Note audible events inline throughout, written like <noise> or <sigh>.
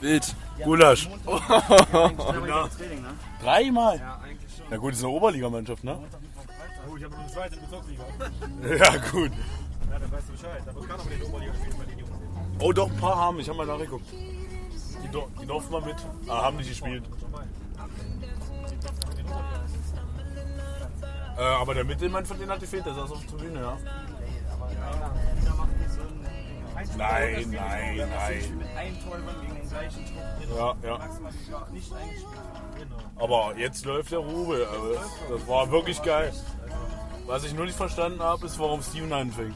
Wild. Gulasch. Dreimal <laughs> Training, ne? Dreimal? Ja, eigentlich schon. Na gut, ist eine Oberligamannschaft, ne? Oh, ich habe noch eine zweite Bezirksliga. <laughs> Ja, gut. Ja, dann weißt du Bescheid. Da wird keiner mit den Oberliga spielen bei den Jungs. Oh, doch, ein paar haben. Ich habe mal nachgeguckt. Die, do- die durften mal mit. Ah, haben nicht gespielt. Äh, aber der Mittelmann von denen hat gefehlt. Der saß auf der Tribüne, ja. Nein, nein, nein. mit einem Tor gegen den gleichen Trupp. Ja, ja. Maximal sogar nicht eingespielt. Aber jetzt läuft der Rubel. Also das, das war wirklich geil. Was ich nur nicht verstanden habe, ist, warum Steven anfängt.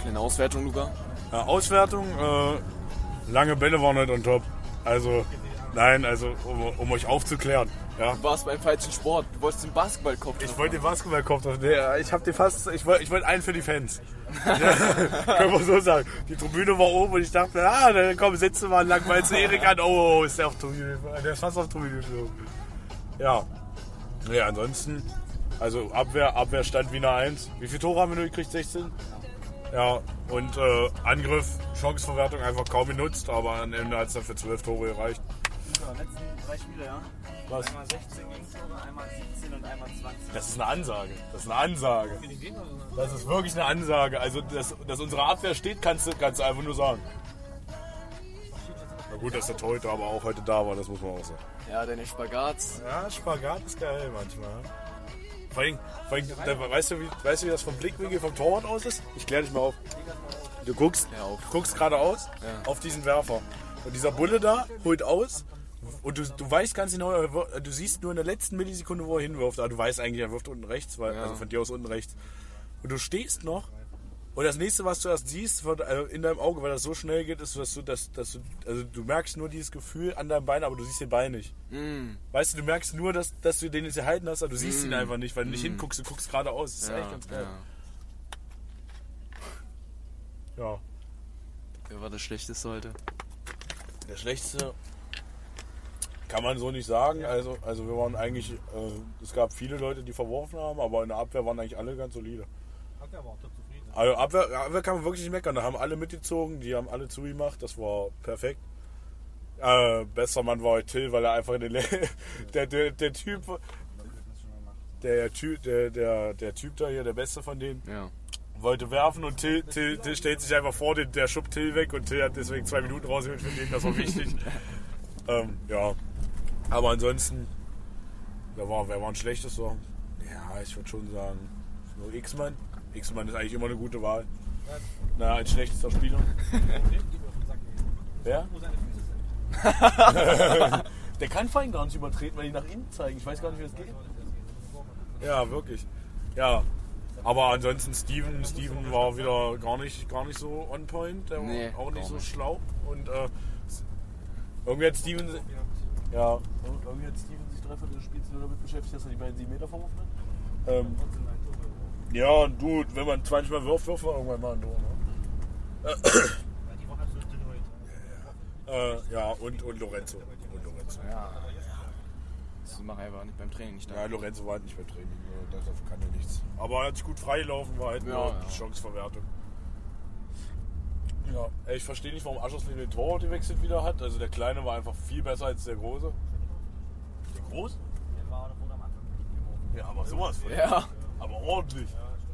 Kleine Auswertung, Luca. Ja, Auswertung, äh, lange Bälle waren nicht on top. Also, nein, also, um, um euch aufzuklären. Ja. Du warst beim falschen Sport. Du wolltest den Basketballkopf. Ich wollte den Basketballkopf drauf. Nee, ich habe den fast. Ich wollte ich wollte einen für die Fans. Ja, <laughs> Können wir so sagen. Die Tribüne war oben und ich dachte, ah, dann komm, setze mal lang mal zu Erik an. Oh, ist der auf Tribüne. Der ist fast auf Tribüne geflogen. Ja. Ja, ansonsten, also Abwehr, Abwehr stand Wiener 1. Wie viele Tore haben wir nur gekriegt? 16? Ja, und äh, Angriff, Chanceverwertung einfach kaum benutzt, aber am Ende hat es dann für 12 Tore gereicht. Luca, letzten drei Spiele, ja? Was? Einmal 16 Gegentore, einmal 17 und einmal 20. Das ist eine Ansage. Das ist eine Ansage. Das ist wirklich eine Ansage. Also, dass, dass unsere Abwehr steht, kannst du, kannst du einfach nur sagen. Na gut, dass der heute aber auch heute da war, das muss man auch sagen. Ja, deine Spagats. Ja, Spagat ist geil manchmal. Vor allem, vor allem da, weißt, du, wie, weißt du, wie das vom Blickwinkel vom Torwart aus ist? Ich klär dich mal auf. Du guckst, Ja, auf. guckst geradeaus Ja. auf diesen Werfer. Und dieser Bulle da holt aus. Und du, du weißt ganz genau, du siehst nur in der letzten Millisekunde, wo er hinwirft. Aber du weißt eigentlich, er wirft unten rechts, weil, Ja. also von dir aus unten rechts. Und du stehst noch. Und das nächste, was du erst siehst, wird, also in deinem Auge, weil das so schnell geht, ist, dass du, dass, dass du, also du merkst nur dieses Gefühl an deinem Bein, aber du siehst den Bein nicht. Mm. Weißt du, du merkst nur, dass, dass du den jetzt gehalten hast, aber du siehst ihn einfach nicht, weil du nicht hinguckst, du guckst geradeaus. Das ist Ja, echt ganz geil. ja. Ja. Wer war das Schlechteste heute? Der schlechteste kann man so nicht sagen. Also, also wir waren eigentlich, äh, es gab viele Leute, die verworfen haben, aber in der Abwehr waren eigentlich alle ganz solide. Hat der aber auch zufrieden. Also Abwehr, Abwehr kann man wirklich nicht meckern. Da haben alle mitgezogen, die haben alle zugemacht, das war perfekt. Äh, bester Mann war heute Till, weil er einfach in den <laughs> der, der, der Typ, der Typ, der, der, der Typ da hier, der Beste von denen, Ja. wollte werfen und Till, Till, Till stellt sich einfach vor, den, der schubt Till weg und Till hat deswegen zwei Minuten rausgeholt für den, das war wichtig. <laughs> ähm, ja, aber ansonsten, wer war, wer war ein schlechtester? Ja, ich würde schon sagen, nur X-Man. X-Man ist eigentlich immer eine gute Wahl. Na, als schlechtester Spieler. <laughs> Wer? <laughs> Der kann vor allem gar nicht übertreten, weil die nach innen zeigen. Ich weiß gar nicht, wie das geht. Ja, wirklich. Ja. Aber ansonsten Steven, Steven war wieder gar nicht, gar nicht so on point. Der Nee, war auch nicht so nicht. schlau. Und äh, irgendwie hat Steven. Ja, irgendwie hat Steven sich dreiviertel des Spiels nur damit beschäftigt, dass er die beiden 7 Meter verworfen hat. Ähm, ja, und du, wenn man 20 Mal wirft, wirft man irgendwann mal ein Tor. Ne? Absolut dünn heute. Äh, ja, und, und Lorenzo. Und Lorenzo. Ja. Ich einfach nicht beim Training nicht da. Ja, Lorenzo war halt nicht beim Training, äh, dafür kann er nichts. Aber er hat sich gut freigelaufen, war halt Ja, nur ja. Chanceverwertung. Ja, ey, ich verstehe nicht, warum Aschersleben den Torwart gewechselt wieder hat. Also der Kleine war einfach viel besser als der Große. Der Groß? Der war da vorne am Anfang nicht. Ja, aber sowas von. Ja. Aber ordentlich. Ja, stimmt.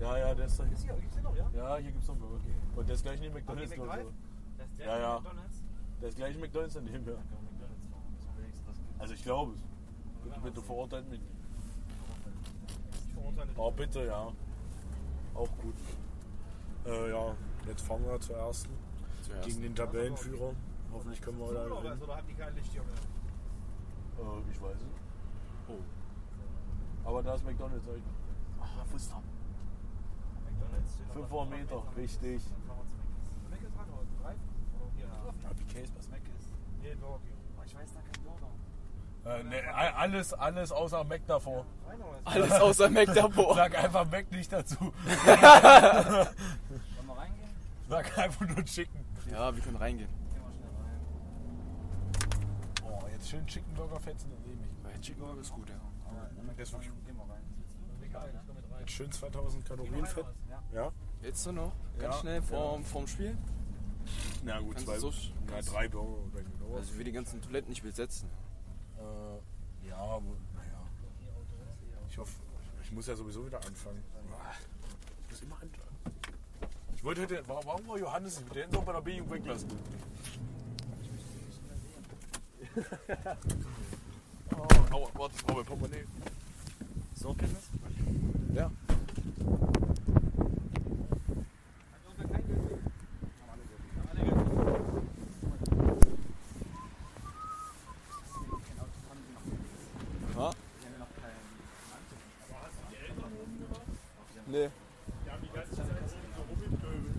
Ja, ja, der ist da hier, gibt's den noch, ja? Ja, hier gibt's noch Burger King. Und der ist gleich neben McDonalds. McDrive? so. Das ist der Ja, ja. McDonalds? Der ist gleich McDonalds daneben, ja. Also ich glaube es. Bitte verurteilt mich nicht. Ich. Oh, bitte, ja. Auch gut. Äh, ja, jetzt fangen wir zur ersten. Zuerst. Gegen den Tabellenführer. Hoffentlich können wir da Oder, gewinnen. oder haben die kein Licht hier mehr? Äh, ich weiß es. Oh. Aber da ist McDonalds, ich. Ah, wo ist er? McDonalds steht 500 Meter, richtig. Dann fahren wir zu Mc's. Mc's ran oder Drive? Oder hier? Ja, BK ist was. Nee, Burger. Ich weiß da kein Burger. Äh, ne, alles, alles außer Mac davor. Alles außer Mac davor. <laughs> Sag einfach Mac nicht dazu. <laughs> Wollen wir reingehen? Sag einfach nur Chicken. Ja, wir können reingehen. Gehen wir schnell rein. Oh, jetzt schönen Chicken Burger fetzen, dann nehme ich. Chicken Burger ist gut, ja. Ist. Gehen wir rein. Mit schön 2000 Kalorien Fett. Ja? Jetzt noch? Ganz Ja. schnell vorm, vorm Spiel? Na gut, Kannst zwei, so- ja, drei Burger oder. Also ich will die ganzen Toiletten nicht besetzen. Äh, ja, aber naja. Ich hoffe, ich muss ja sowieso wieder anfangen. Ich muss immer anfangen. Ich wollte heute, warum war Johannes nicht? Der hätten doch bei der B-Jugend weglassen. <laughs> oh, aua, warte, ich brauche mein Portemonnaie. So, Kenntnis? Ja. Ha? Nee. Die haben die ganze Zeit so rumgepöbelt.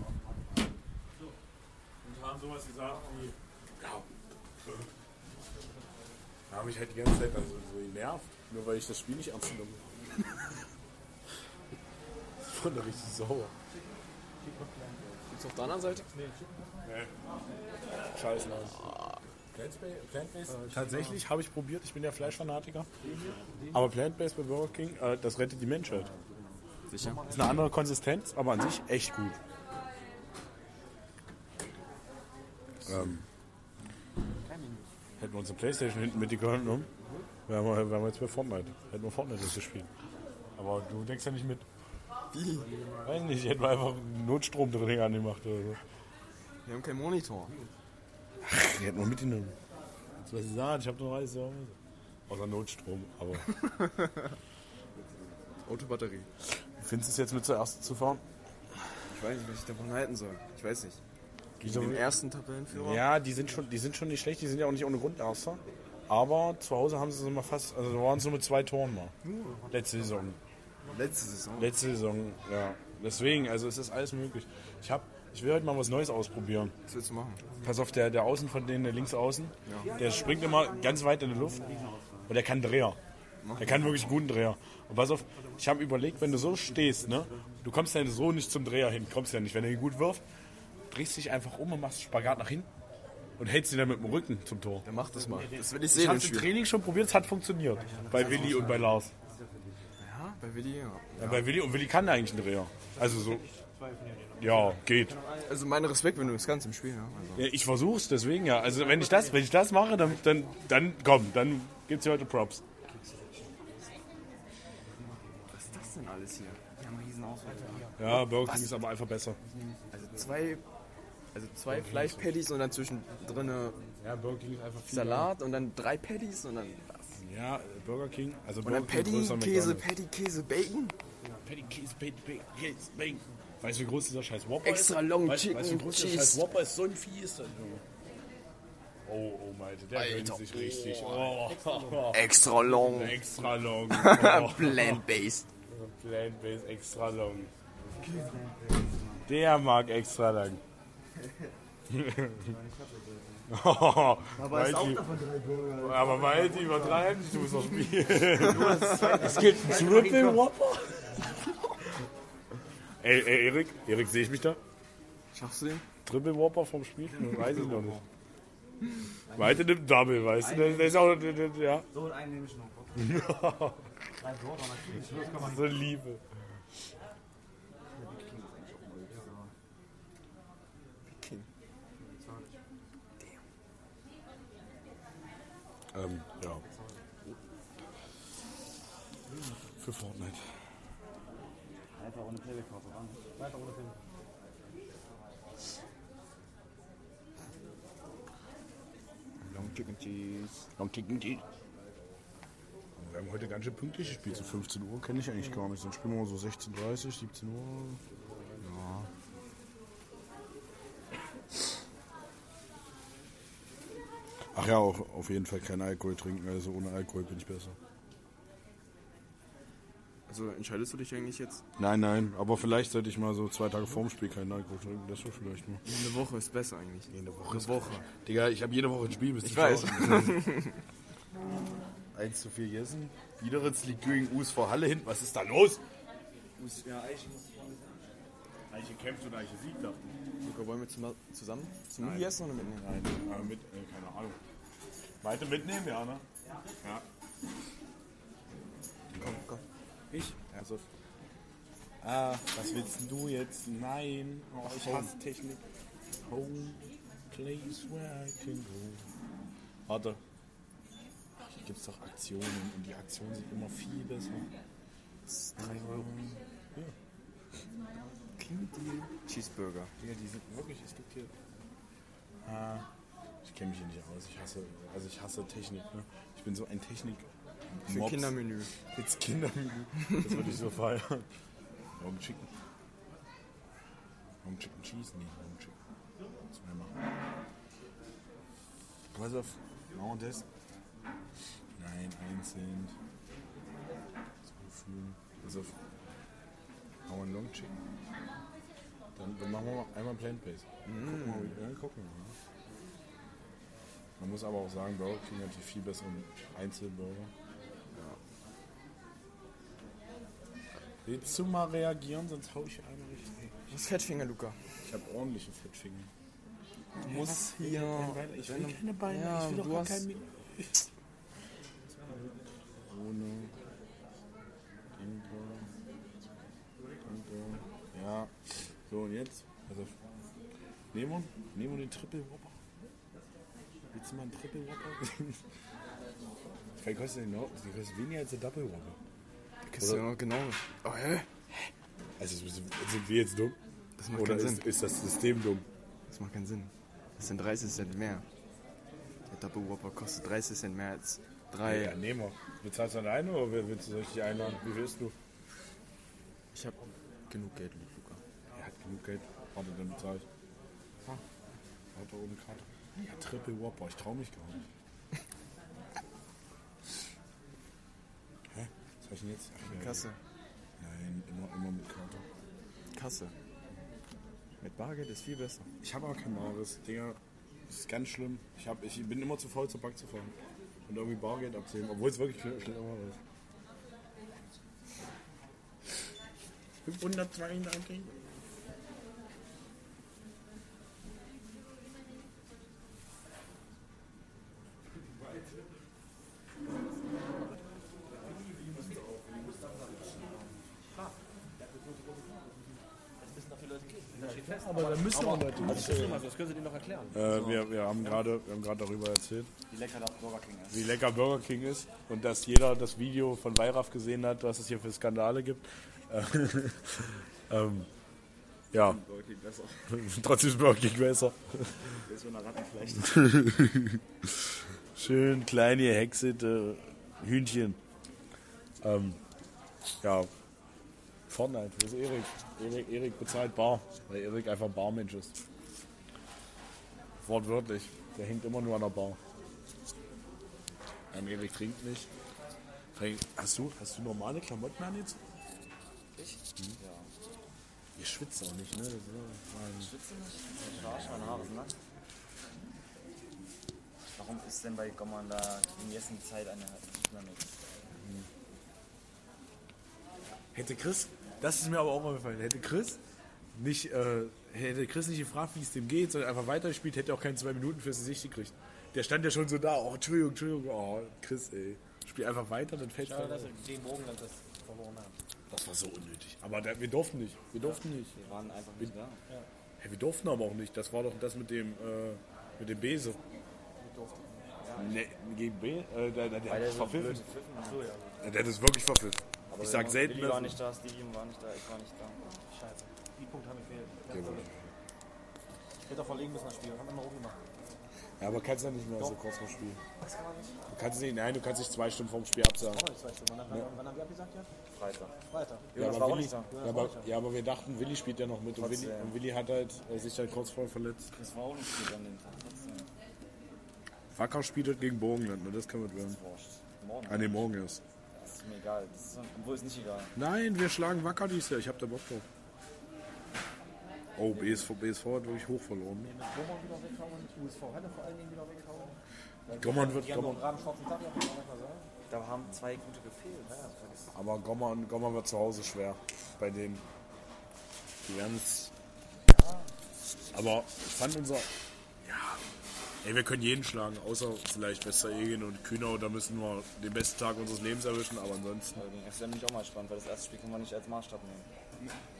Und haben sowas gesagt wie, ja, da habe ich halt die ganze Zeit also so genervt, nur weil ich das Spiel nicht ernst genommen habe. <laughs> Ich wurde richtig sauer. Gibt's auf der anderen Seite? Scheiße. Plant-based? Tatsächlich habe ich probiert, ich bin ja Fleischfanatiker. Aber Plant-based bei Burger King, äh, das rettet die Menschheit. Sicher. Ist eine andere Konsistenz, aber an sich echt gut. Ähm, hätten wir unsere Playstation hinten mit die genommen, wären wir, wären wir jetzt bei Fortnite. Hätten wir Fortnite das gespielt. Aber du denkst ja nicht mit. Wie? Weiß nicht, hätten wir einfach einen Notstrom drin angemacht oder so. Wir haben keinen Monitor. Die hätten wir mitgenommen. Jetzt was ich sagen, ich habe noch alles zu. Außer Notstrom, aber. <laughs> Autobatterie. Findest du es jetzt mit zuerst zu fahren? Ich weiß nicht, was ich davon halten soll. Ich weiß nicht. Wieso? Den ersten Tabellenführer? Ja, die sind, schon, die sind schon nicht schlecht, die sind ja auch nicht ohne Grund Erster. Aber zu Hause haben sie es immer fast, also da waren es nur mit zwei Toren mal. Letzte Saison. Letzte Saison. Letzte Saison, ja. Deswegen, also es ist alles möglich. Ich, hab, ich will heute mal was Neues ausprobieren. Was willst du machen? Pass auf, der, der Außen von denen, der links außen, der springt immer ganz weit in die Luft und der kann Dreher. Der kann wirklich einen guten Dreher. Und pass auf, ich habe überlegt, wenn du so stehst, ne, du kommst ja so nicht zum Dreher hin, kommst ja nicht. Wenn er ihn gut wirft, drehst dich einfach um und machst Spagat nach hinten und hältst ihn dann mit dem Rücken zum Tor. Dann mach das mal. Das will ich Ich sehen habe im. Training schon probiert, es hat funktioniert. Bei Willi und bei Lars. Ja, bei Willi, ja. Ja, bei Willi und Willi kann eigentlich einen Dreher. Also so. Ja, geht. Also mein Respekt, wenn du das kannst im Spiel, ja. Also. Ja, ich versuch's, deswegen ja. Also wenn ich das, wenn ich das mache, dann, dann, dann komm, dann gibt's hier heute Props. Was ist das denn alles hier? Ja, Burger King ist aber einfach besser. Also zwei, also zwei Fleischpatties und dann zwischendrin Ja, einfach viel. Salat und dann drei Patties und dann was? Ja, Burger King. Also Und dann Burger King Patty, größer Käse. Patty, Käse, Bacon. Patty, Käse, Patty, Patty, Käse, Bacon. Weißt du, wie groß dieser scheiß Whopper Extra ist? long weißt, Chicken weißt du, wie groß dieser scheiß Whopper ist? So ein Vieh ist das. Junge. Oh, oh, Malte, der Alter, sich richtig. Oh, Extra long. extra long. Oh. <laughs> Plant-based. Plant-based extra long. Der mag extra lang. Oh, aber ist auch davon drei Burger. aber Malte übertreiben, du musst noch spielen. Es gibt einen Triple Whopper. Ey, ey, Erik, Erik, sehe ich mich da? Schaffst du den? Triple Whopper vom Spiel? Weiß ich noch nicht. Malte nimmt Double, weißt du? Der, ist auch, ja, So, und einen nehme ich noch. <laughs> Drei Burger natürlich. So Liebe. King. Ähm, ja. Für Fortnite. Einfach ohne Playback-Karte ran. Weiter ohne Playback. Long Chicken Cheese. Long Chicken Cheese. Wir haben heute ganz schön pünktlich gespielt. So 15 Uhr kenne ich eigentlich gar nicht. Dann spielen wir mal so 16.30 17 Uhr. Ach ja, auch auf jeden Fall kein Alkohol trinken. Also ohne Alkohol bin ich besser. Also entscheidest du dich eigentlich jetzt? Nein, nein, aber vielleicht sollte ich mal so zwei Tage vorm Spiel keinen Alkohol trinken. Das wäre vielleicht mal. Eine Woche ist besser eigentlich. Eine Woche. Eine Woche. Digga, ich habe jede Woche ein Spiel. Bist Ich weiß. 1 <laughs> zu 4 Jessen. Biederitz liegt gegen US vor Halle hin. Was ist da los? Ja, Eichen. Eiche kämpft und Eiche siegt, dachte ich. Luca, wollen wir zusammen zum Mittagessen oder mitnehmen? Nein, mit, äh, keine Ahnung. Weiter mitnehmen, ja, ne? Ja. Komm, komm. Ich? Also. Ah, was willst du jetzt? Nein. Oh, ich hasse Technik. Home, place where I can go. Warte. Hier gibt es doch Aktionen und die Aktionen sind immer viel besser. 3 Euro. Ja. Clean Deal. Cheeseburger. Ja, die sind wirklich, es gibt hier. Ah, ich kenne mich hier nicht aus. Ich hasse, also ich hasse Technik. Ne? Ich bin so ein Technik. Für. Kindermenü. Jetzt Kindermenü. Das würde ich so feiern. Warum Chicken? Warum Chicken Cheese? Nee, warum Chicken? Was wir machen? Pass auf, machen wir das? Nein, einzeln. Zufügen. Pass auf. Machen wir einen Long Chicken. Dann, dann machen wir mal einmal Plant-Based. Gucken wir mal, ja, gucken wir mal. Man muss aber auch sagen, Burger King hat die viel besseren Einzelburger. Willst du mal reagieren, sonst hau ich einmal richtig. Was ist Fettfinger, Luca? ich habe ordentliche Fettfinger. Du musst hier. Ich will keine Beine, Ja, ich will doch gar hast- kein... Ohne... Danke. Ja. So, und jetzt? Also, nehmen wir, nehmen wir den Triple Whopper. Willst du mal einen Triple Whopper? <laughs> Vielleicht kostet der noch, die kostet weniger als der Double Whopper. Kriegst du ja genau. Oh, hä? Also sind wir jetzt dumm? Das macht Oder keinen ist, Sinn. ist das System dumm? Das macht keinen Sinn. Das sind 30 Cent mehr. Der Double Whopper kostet 30 Cent mehr als 3. Ja, nehmen wir. Bezahlst du alleine oder willst du dich einladen? Wie viel isst du? Ich hab genug Geld, Luca. Er hat genug Geld. Warte, dann bezahl ich. Hat da oben Karte. Ja, Triple Warp, boah, ich trau mich gar nicht. Hä? Was hab ich denn jetzt? Ach, ja, Kasse. Nein, immer, immer mit Karte. Kasse. Mit Bargeld ist viel besser. Ich habe aber kein Bares, Digga. Das ist ganz schlimm. Ich, hab, ich bin immer zu faul, zur Bank zu fahren. Und irgendwie Bargeld abzuheben, obwohl es wirklich schlecht war. Ich bin Leute. Das, das können Sie denen noch erklären. Äh, wir, wir haben gerade darüber erzählt, Wie lecker das Burger King ist. wie lecker Burger King ist und dass jeder das Video von Weiraf gesehen hat, was es hier für Skandale gibt. Äh, <laughs> ähm, ja, Burger King besser. <laughs> trotzdem ist Burger King besser. Ist so eine Rattenfleisch. <laughs> Schön kleine hexete Hühnchen. Ähm, ja, Fortnite, wo ist Erik? Erik? Erik bezahlt Bar, weil Erik einfach Barmensch ist. Wortwörtlich, der hängt immer nur an der Bar. Nein, Erik trinkt nicht. Hast du, hast du normale Klamotten an jetzt? Ich? Hm? Ja. Ihr schwitzt auch nicht, ne? Das so- Schwitze nicht? Ich arsch, meine Haare sind nass. Warum ist denn bei Gommern da in jessen Zeit eine Dynamik? Hätte Chris, das ist mir aber auch aufgefallen, hätte Chris nicht, äh, hätte Chris nicht gefragt, wie es dem geht, sondern einfach weitergespielt, hätte er auch keine zwei Minuten fürs Gesicht gekriegt. Der stand ja schon so da, oh, Entschuldigung, Entschuldigung, oh, Chris, ey. Spiel einfach weiter, dann fällt Schade, dass das. er gegen Bogenland das verloren hat. Das war so unnötig. Aber da, wir durften nicht, wir durften nicht. Wir waren einfach nicht da. Hey, wir durften aber auch nicht, das war doch das mit dem, äh, mit dem Bese. Nee, gegen B, äh, der, der, der hat so verpfiffen. blöd gepfiffen hat. So, ja. Der hat es wirklich verpfiffen. Aber ich sag wir- selten, Willi war nicht da, Stevie war nicht da, ich war nicht da. Die Punkte haben gefehlt. Ja, gut. Ich hätte auch verlegen müssen, das Spiel. Haben wir mal oben gemacht. Ja, aber kannst ja nicht mehr so kurz vor Spiel. Du kannst nicht, nein, du kannst nicht zwei Stunden vorm Spiel absagen. Die zwei Stunden. Wann, wann, wann haben wir abgesagt jetzt? Freitag. Freitag. Ja, Jonas aber Willi, nicht ja, aber, ja, aber wir dachten, Willi spielt ja noch mit und Willi, und Willi hat halt äh, sich halt kurz vorher verletzt. Das war auch nicht gut an dem Tag. Wacker spielt halt gegen Burgenland, ne? das kann man werden. Morgen. An dem Morgen ist. Das ist mir egal. Das ist, obwohl es nicht egal. Nein, wir schlagen Wacker dies Jahr, ich hab da Bock drauf. Oh, BSV, BSV hat wirklich hoch verloren. ne? Mit Bommern wieder weghauen, USV Halle vor allen Dingen wieder weghauen. Gommern wird- Die haben noch Gommern- einen schwarzen Tag. Da haben zwei gute gefehlt. Ja, vergiss. Aber Gommern, Gommern wird zu Hause schwer bei denen. Die werden es. Aber ich fand unser. Ja. Ey, wir können jeden schlagen, außer vielleicht Westeregen und Kühnau. Da müssen wir den besten Tag unseres Lebens erwischen, aber ansonsten. Aber gegen SSM bin ich auch mal gespannt, weil das erste Spiel können wir nicht als Maßstab nehmen.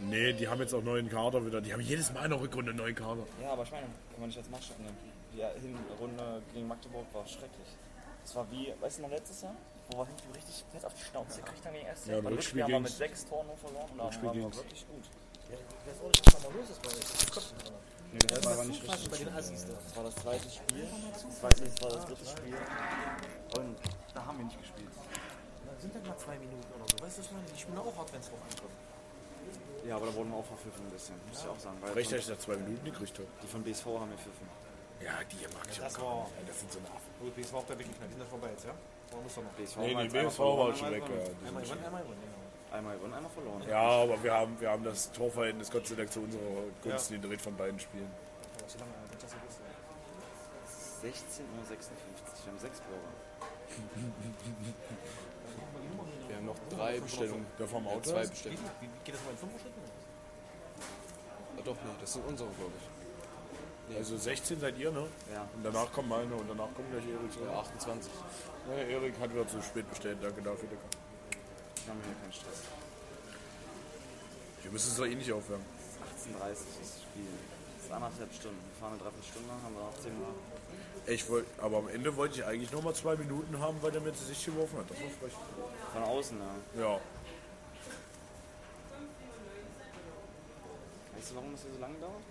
Nee, die haben jetzt auch neuen Kader wieder. Die haben jedes Mal in der Rückrunde einen neuen Kader. Ja, aber ich meine, können wir nicht als Maßstab nehmen. Die Hinrunde gegen Magdeburg war schrecklich. Das war wie, weißt du noch letztes Jahr? Wo wir hinten richtig fett auf die Schnauze gekriegt haben gegen SC. Ja, Beim Rückspiel haben wir mit sechs Toren nur verloren und da waren wir wirklich gut. Ja, ich weiß auch nicht, was da mal los ist bei mehr. Nee, das war nicht richtig. bei den Assis da. Das war das zweite Spiel. Das zweite, das war das dritte Spiel. Und da haben wir nicht gespielt. Na, sind halt mal zwei Minuten oder so. Weißt du, was ich meine? Die spielen auch hart, wenn es drauf ankommt. Ja, aber da wurden wir auch verpfiffen ein bisschen. Muss ich auch sagen. Weil Recht, dass ich da zwei Minuten gekriegt habe. die von BSV haben wir pfiffen. Ja, die hier mag ich Das auch war-. Das sind so Affen. Gut, BSV auf der wirklich nicht. Die sind vorbei jetzt, ja? Oder muss er noch? BSV Nee, die BSV war schon weg. Ja, Einmal gewonnen, einmal gewonnen. genau. Einmal gewonnen, einmal verloren. ja, aber wir haben, wir haben das Torverhältnis Gott sei Dank zu unserer Gunst gedreht von beiden Spielen. Aber so lange, wenn das so ist. 16 Uhr 56. Wir haben sechs Bürger. <laughs> Noch drei Bestellungen. Der vom Ja, Auto? zwei Bestellungen. wie, geht das mal in fünf Schritten? Ah, doch, nee, das sind unsere, glaube ich. Also 16 seid ihr, ne? Ja. Und danach kommt meine und danach kommt gleich Erik. Ja, 28. Ja, Erik hat wieder zu spät bestellt, danke dafür. Wir haben hier keinen Stress. Wir müssen es doch eh nicht aufwärmen. 18.30 ist das Spiel. Das ist anderthalb Stunden. Wir fahren eine Dreiviertelstunde, haben wir noch 10 Minuten. Ich wollt, aber am Ende wollte ich eigentlich noch mal zwei Minuten haben, weil der mir zu sich geworfen hat. Das war frech. Von außen, ja. Ja. Weißt du, warum das hier so lange dauert?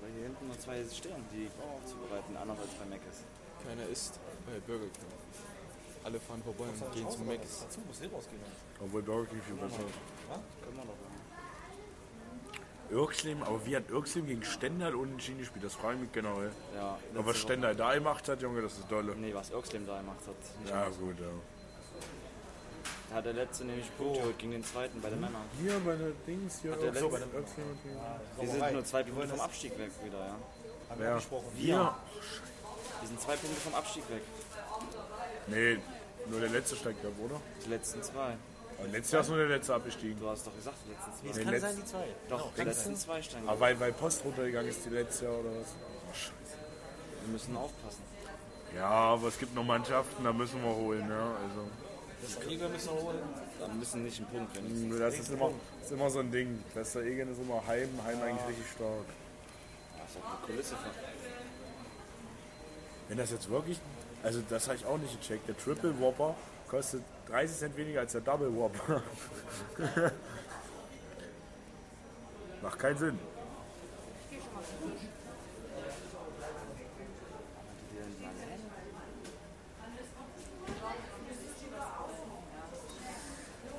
Weil hier hinten nur zwei stehen, die Bauer aufzubereiten, anders als bei Meckes. Keiner isst bei Burger King. Alle fahren vorbei und gehen zum Mac. Dazu muss Silber ausgehen. Obwohl Burger King viel besser ist. Können wir doch. Irksleben, aber wie hat Irksleben gegen Stendal unentschieden gespielt? Das frage ich mich generell. Ja, Aber was Stendal da gemacht hat, Junge, das ist dolle. Nee, was Irksleben da gemacht hat. Nicht Ja, gut, ja. Da hat der letzte nämlich Punkte geholt gegen den zweiten bei den Männern. Hier bei der Dings, hier Hat der Irksleben, letzte- Irksleben und Wir sind nur zwei Punkte vom Abstieg weg wieder, ja. Haben wir gesprochen. Wir? Wir sind zwei Punkte vom Abstieg weg. Nee, nur der letzte steigt ab, oder? Die letzten zwei. Aber letztes Jahr ist nur der letzte abgestiegen. Du hast doch gesagt, die letzten zwei. Nee, es kann letzt- sein, die zwei. Doch, Genau, die letzten zwei steigen. Aber weil, weil Post runtergegangen ist die letzte Jahr oder was? Oh, scheiße. Wir müssen aufpassen. Ja, aber es gibt noch Mannschaften, da müssen wir holen, ja. Also, Das Kriege müssen wir holen. Wir müssen nicht einen Punkt gewinnen. das ist immer, ist immer so ein Ding. Wester Egen ist immer Heim, Heim eigentlich richtig stark. Das ist auch eine Kulisse von. Wenn das jetzt wirklich, also das habe ich auch nicht gecheckt, der Triple Whopper kostet 30 Cent weniger als der Double Whopper. <laughs> Macht keinen Sinn.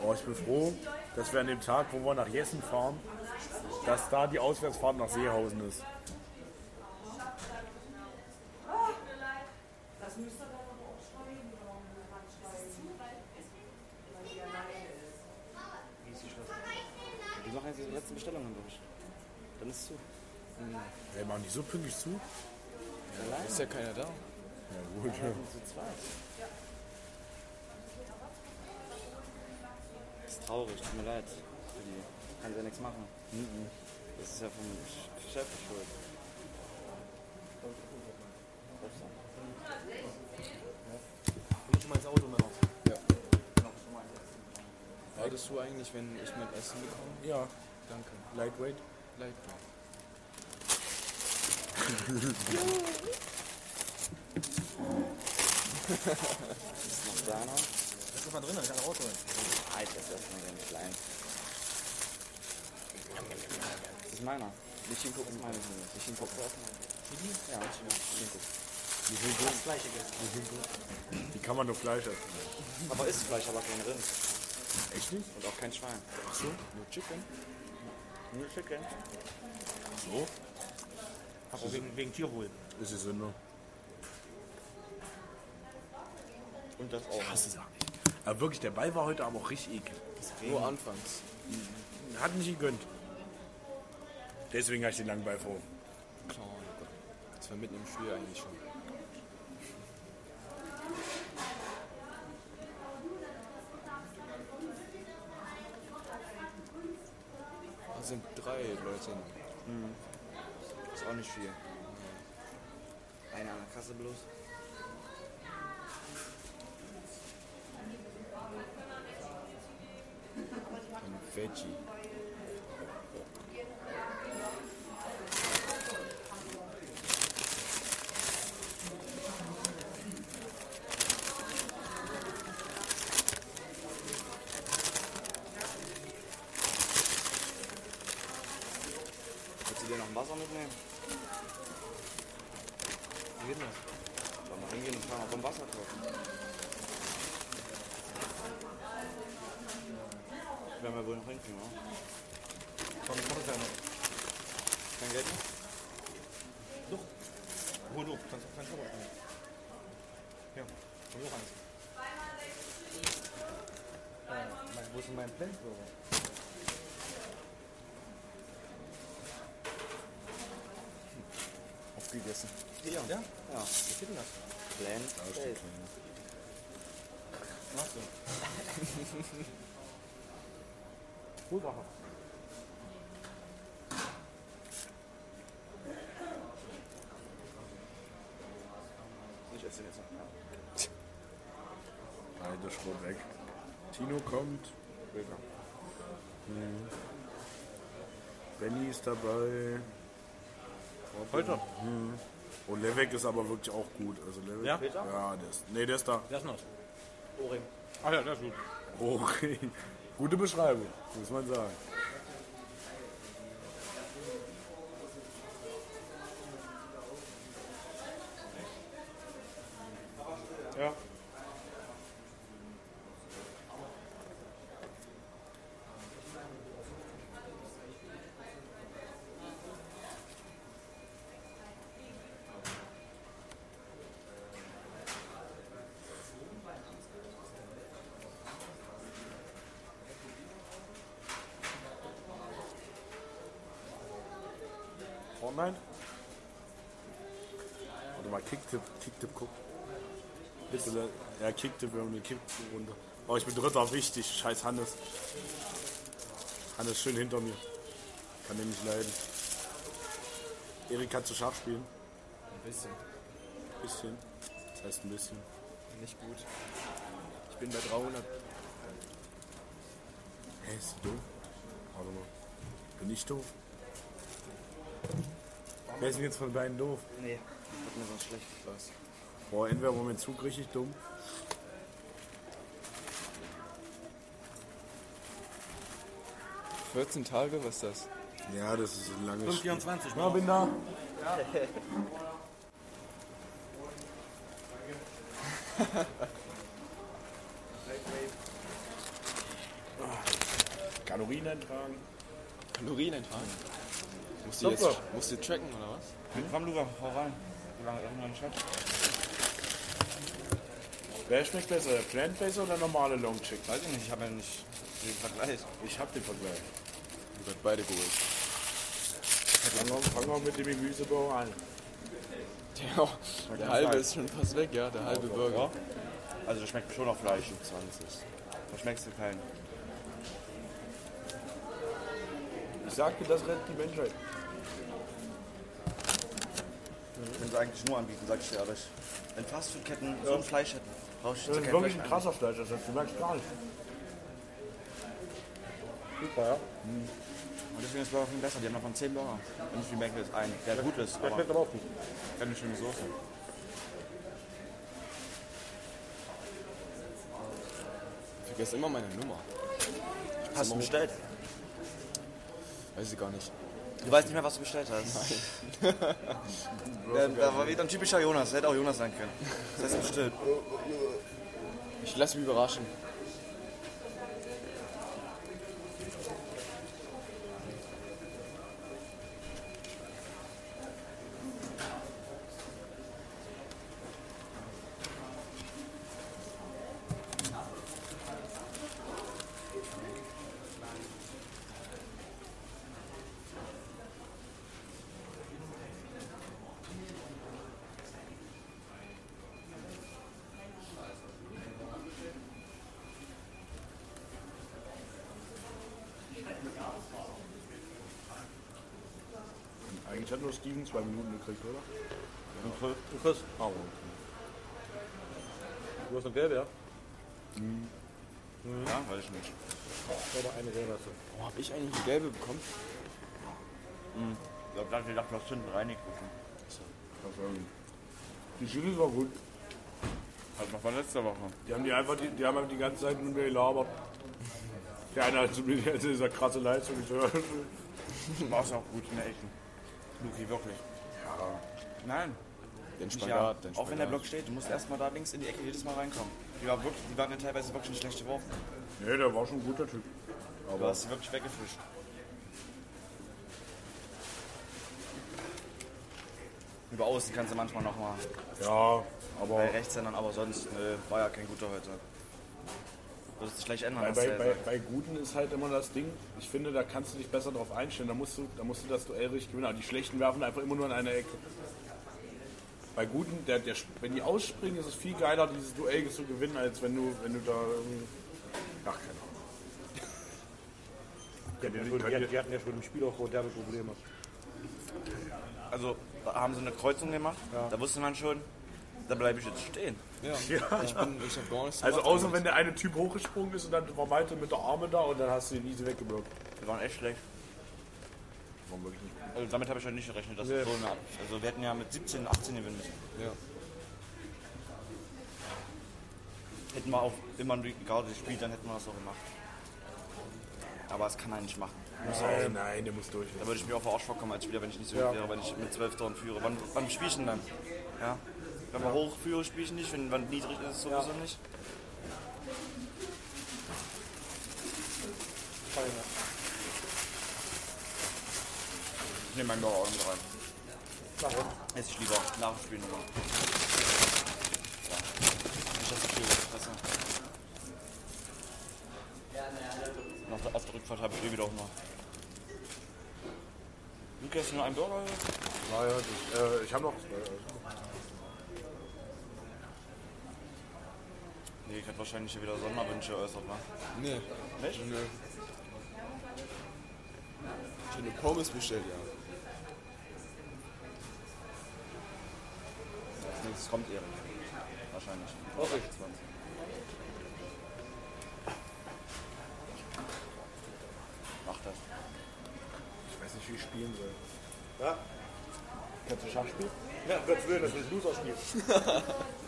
Oh, ich bin froh, dass wir an dem Tag, wo wir nach Jessen fahren, dass da die Auswärtsfahrt nach Seehausen ist. Wir machen jetzt die letzten Bestellungen durch. Dann ist es zu. Ey, machen die so pünktlich zu? Ist ja keiner da. Ja, gut. Sind zu zweit. Das ist traurig, tut mir leid. Für die. Kann sie ja nichts machen. Das ist ja vom Chef schuld. Will ich mal ins Auto, Männer. Wolltest du eigentlich, wenn ich mein Essen bekomme? Ja, Danke. Lightweight. Lightweight. Noch deiner? Das ist mal drin, ich kann rausholen. Alter, ist das mal ganz klein. Das ist meiner. Nicht hingucken, das ist meine. Nicht hingucken, das ist meine. Ja, nicht hingucken. Das gleiche Geld. Die kann man nur Fleisch essen. Aber ist Fleisch, aber kein Rind. Echt nicht? Und auch kein Schwein. Ach so, nur Chicken. Nur Chicken. So? Aber wegen, wegen Tierwohl. Ist es Sünde. Und das auch. Hasse es auch nicht. Aber wirklich, der Ball war heute aber auch richtig eklig. Nur anfangs. Hat nicht gegönnt. Deswegen habe ich den langen Ball vor. Klar, das war mitten im Spiel eigentlich schon. Sind drei Leute. Ist auch nicht viel. Eine an der Kasse bloß. Ein Veggie. Kannst auch keinen Schauer spielen. Ja, komm noch eins. Äh, mein- wo ist denn mein Flamethrower? Aufgegessen. Ja. Ja? Ja. Wie geht denn das? Plan. Geld. Machst du. Ursache. Ich esse den jetzt noch. Beide Schrot weg. Tino kommt. Mhm. Benny ist dabei. Heute? Mhm. Und Levek ist aber wirklich auch gut. Also Levek, Ja? Ja, der ist, nee, der ist da. Das noch. Ohrring. Ach ja, das ist gut. Okay. Gute Beschreibung, muss man sagen. Fortnite? Warte mal, Kicktipp, Kicktipp, guck. Bitte, ja, Kicktipp, wir haben eine Kicktipp-Runde. Oh, ich bin Dritter, wichtig. Scheiß Hannes. Hannes schön hinter mir. Kann den nicht leiden. Erik kannst du Schach spielen? Ein bisschen. Bisschen. Das heißt ein bisschen. Nicht gut. Ich bin bei 300. Hä, ist du doof? Warte mal. Bin ich doof? Wer ist denn jetzt von beiden doof? Nee, hat mir sonst schlecht. Was? Boah, entweder war mein Zug richtig dumm. Ja. 14 Tage, was ist das? Ja, das ist ein langes Spiel. 24 Ja, bin da. Kalorien eintragen. Kalorien eintragen. Musst du jetzt Super. musst du tracken oder was? Komm, Luca, hau rein. Wie lange irgendwann hat. Wer schmeckt besser, der Plant-Based oder der normale Long Chicken? Weiß ich nicht, ich habe ja nicht den Vergleich. Ich hab den Vergleich. Du hast beide geholt. Fangen wir, mit dem Gemüsebau an. Der, der halbe ist schon fast weg, ja, der halbe Burger. Also das schmeckt schon auf Fleisch. 20. Da schmeckst du keinen. Ich sagte, das rettet die Menschheit. Können sie eigentlich nur anbieten, sag ich dir ehrlich. Wenn Fastfood-Ketten so ein Fleisch hätten, brauche ich Das kein ist wirklich Fleisch ein krasser Fleischersatz, du merkst gar nicht. Super, ja. Und deswegen ist Burger King besser. Die haben davon 10 Burger. Und nicht wie Mc's ein, der gut ist, Der aber schmeckt aber auch gut. keine schöne Soße. Ich vergesse immer meine Nummer. Hast du bestellt? Weiß ich gar nicht. Du weißt nicht mehr, was du bestellt hast. Der, <laughs> der war wieder ein typischer Jonas. Der hätte auch Jonas sein können. Das heißt bestimmt. Ich lasse mich überraschen. Eigentlich hat nur Steven zwei Minuten gekriegt, oder? Und Chris? Du kriegst. Ah, okay. Du hast noch gelb, ja? Ja, weiß ich nicht. Oder eine gelbe hast du. Oh, hab ich eigentlich eine gelbe bekommen? Ich hab gerade gedacht, du hast hinten reingeguckt. Die Chili war gut. Halt noch von letzter Woche. Die haben die einfach die, die haben einfach die ganze Zeit mit mir gelabert. Der eine hat zu mir erzählt, dieser krasse Leistung. <laughs> Ich so, War es auch gut in der Ecke. Luki, wirklich. ja. Nein. Den Ja, Spagat, den auch wenn der Spagat. Block steht, du musst erstmal da links in die Ecke jedes Mal reinkommen. Die, war wirklich, die waren ja teilweise wirklich nicht schlecht geworfen. Nee, der war schon ein guter Typ. Du hast sie wirklich weggefischt. Über außen kannst du manchmal noch mal Ja, aber bei Rechtshändern, aber sonst nö, war ja kein guter heute. Wird sich gleich ändern, bei, bei, ja bei, bei Guten ist halt immer das Ding, ich finde, da kannst du dich besser drauf einstellen. Da musst du, da musst du das Duell richtig gewinnen. Aber die Schlechten werfen einfach immer nur in eine Ecke. Bei Guten, der, der, wenn die ausspringen, ist es viel geiler, dieses Duell zu gewinnen, als wenn du, wenn du da irgendwie. Ach, keine Ahnung. Die hatten, ja schon, die, hatten- die hatten ja schon im Spiel auch derbe Probleme. Also, haben sie eine Kreuzung gemacht, da wusste man schon, da bleibe ich jetzt stehen. <laughs> Ja, ich bin, ich hab gar nichts Also außer wenn der eine Typ hochgesprungen ist und dann war Malte mit der Arme da und dann hast du ihn easy weggeblockt. Wir waren echt schlecht. War wirklich nicht gut. Also, damit habe ich halt nicht gerechnet, dass wir so eine, Also, wir hätten ja mit 17, 18 gewinnen müssen. Ja. Hätten wir auch immer die Garde gespielt, dann hätten wir das auch gemacht. Aber das kann er nicht machen. Er auch- Nein, nein, der muss durch. Da würde ich mir auch vor Arsch vorkommen als Spieler, wenn ich nicht so wäre, wenn ich mit 12 Toren führe. Wann, wann spiele ich denn dann? Ja? Wenn man hoch führe, spiele ich nicht. Wenn man niedrig ist, sowieso nicht. Ich nehme meinen Bauer auch mit rein. Warum? Esse ich lieber nach dem Spiel nochmal. Ja. Ich esse viel Fresse. Nach der, auf der Rückfahrt habe ich eh wieder Hunger. Lukas, hast du nur einen Burger? Naja, das, äh, ich habe noch zwei. Ich hätte wahrscheinlich hier wieder Sonderwünsche äußert, ne? Nee. Nicht? Nö. Ich hab eine Pommes bestellt, ja. Als nächstes kommt Erik. Wahrscheinlich. Hoffe ich. Mach das. Ich weiß nicht, wie ich spielen soll. Ja? Kannst du Schach spielen? Ja, Gottes Willen, das ist ein Loser-Spiel. <laughs>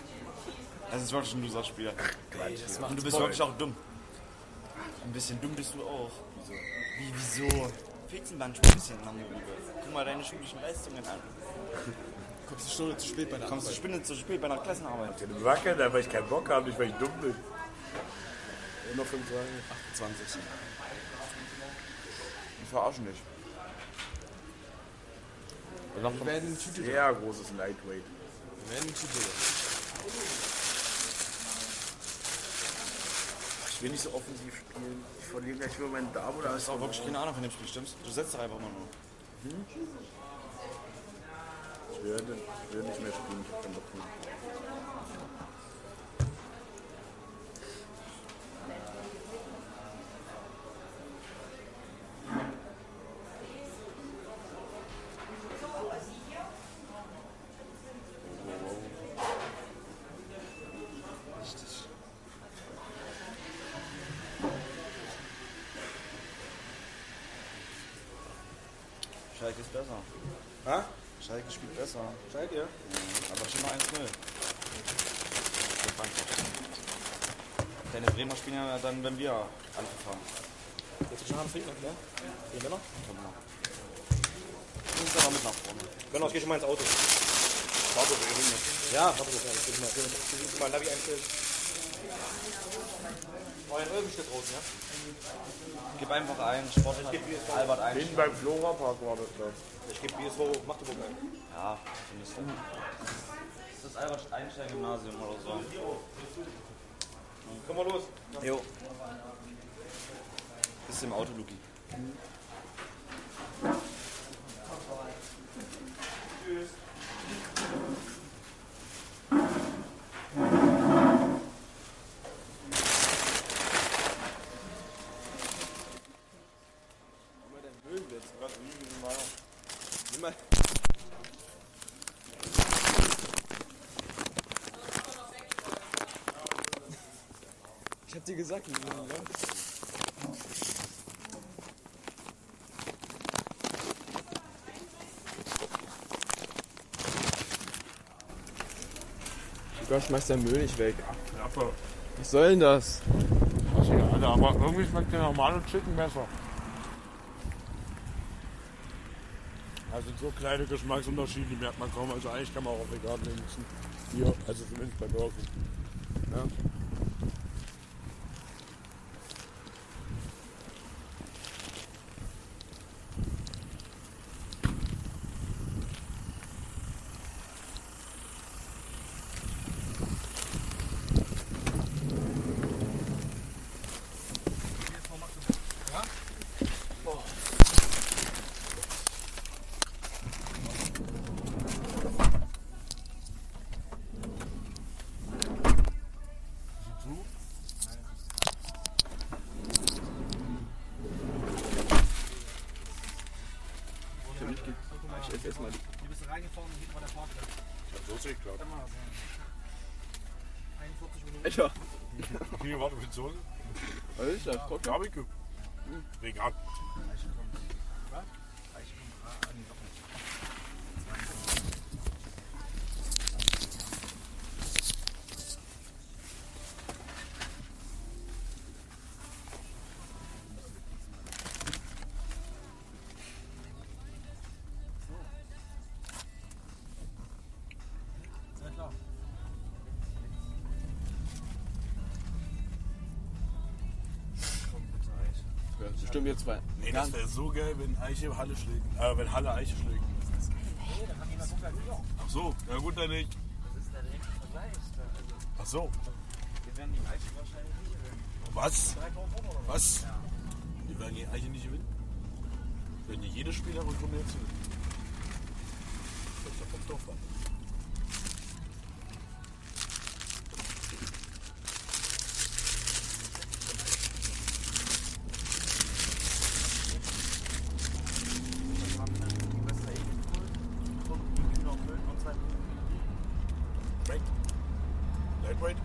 Das ist wirklich ein Loser-Spieler. Und du bist wirklich auch dumm. Ein bisschen dumm bist du auch. Wieso? Wie, wieso? Du manchmal ein bisschen an. Guck mal deine schulischen Leistungen an. <laughs> Kommst eine Stunde zu spät bei der Kommst du. Spinne zu spät bei einer Klassenarbeit? Den Wackeln, weil ich keinen Bock habe, nicht weil ich dumm bin. Immer fünf sagen. 20. Die verarschen dich. Wir werden Tüte. Sehr großes Lightweight. Wir werden eine Tüte. Ich will nicht so offensiv spielen. Ich verliere gleich über meinen Darm oder Du hast auch wirklich keine Ahnung von dem Spiel, stimmt's? Du setzt doch einfach mal nur. Ich werde, ich werde nicht mehr spielen. Ich hab keinen Bock mehr. Schalke ist besser. Ha? Schalke spielt besser. Seid ihr? Aber schon mal 1-0. Für Frankfurt. Deine Bremer spielen ja dann, wenn wir verfahren. Jetzt schon haben trinken, ne? Gehen wir noch? Komm mal. Du musst aber mit nach vorne. Wenn noch, geh schon mal ins Auto. Warte, wir jetzt. Ja, warte ich will mal, ich will mal Navi einstellen. Euer steht draußen, ja? Gib einfach ein, Sport Albert ein. Hinten beim Flora-Park war das da. Ich gebe BSV Magdeburg ein. Ja, du. Das ist Albert Einstein Gymnasium oder so. Komm mal los. Jo. Bist du im Auto, Luki? Nimm mal deinen Müll jetzt. Nimm mal. Ich hab dir gesagt, wir sind lang. Gott, schmeiß deinen Müll nicht weg. Klappe. Was soll denn das? Was hier, Alter, aber irgendwie schmeckt der normale Chicken besser. Also so kleine Geschmacksunterschiede, die merkt man kaum. Also eigentlich kann man auch auf vegan wenigstens. Hier, also zumindest bei Burger. Ja. Ich esse erstmal die. Du bist reingefahren und hinten war der Parkplatz. So sehe ich klar. Dann mal so. 41 Minuten. Alter, Hier, warte, mit Soße. was ist das? Trocken? Barbecue. Vegan. Ja, jetzt zwei. Nee, das wäre so geil, wenn Eiche Halle schlägt. Äh, wenn Halle Eiche schlägt. Ach so, ja gut, dann nicht. Das ist der direkte Vergleich. Ach so, wir werden die Eiche wahrscheinlich nicht gewinnen. was? Was? Die werden die Eiche nicht gewinnen? Wenn die jede Spielerrückrunde jetzt gewinnen. Das ist doch vom Dorf an. was? haben wir denn? Die Wester Ecken geholt. Und die Kühner und Köln und zwei Right? Lightweight?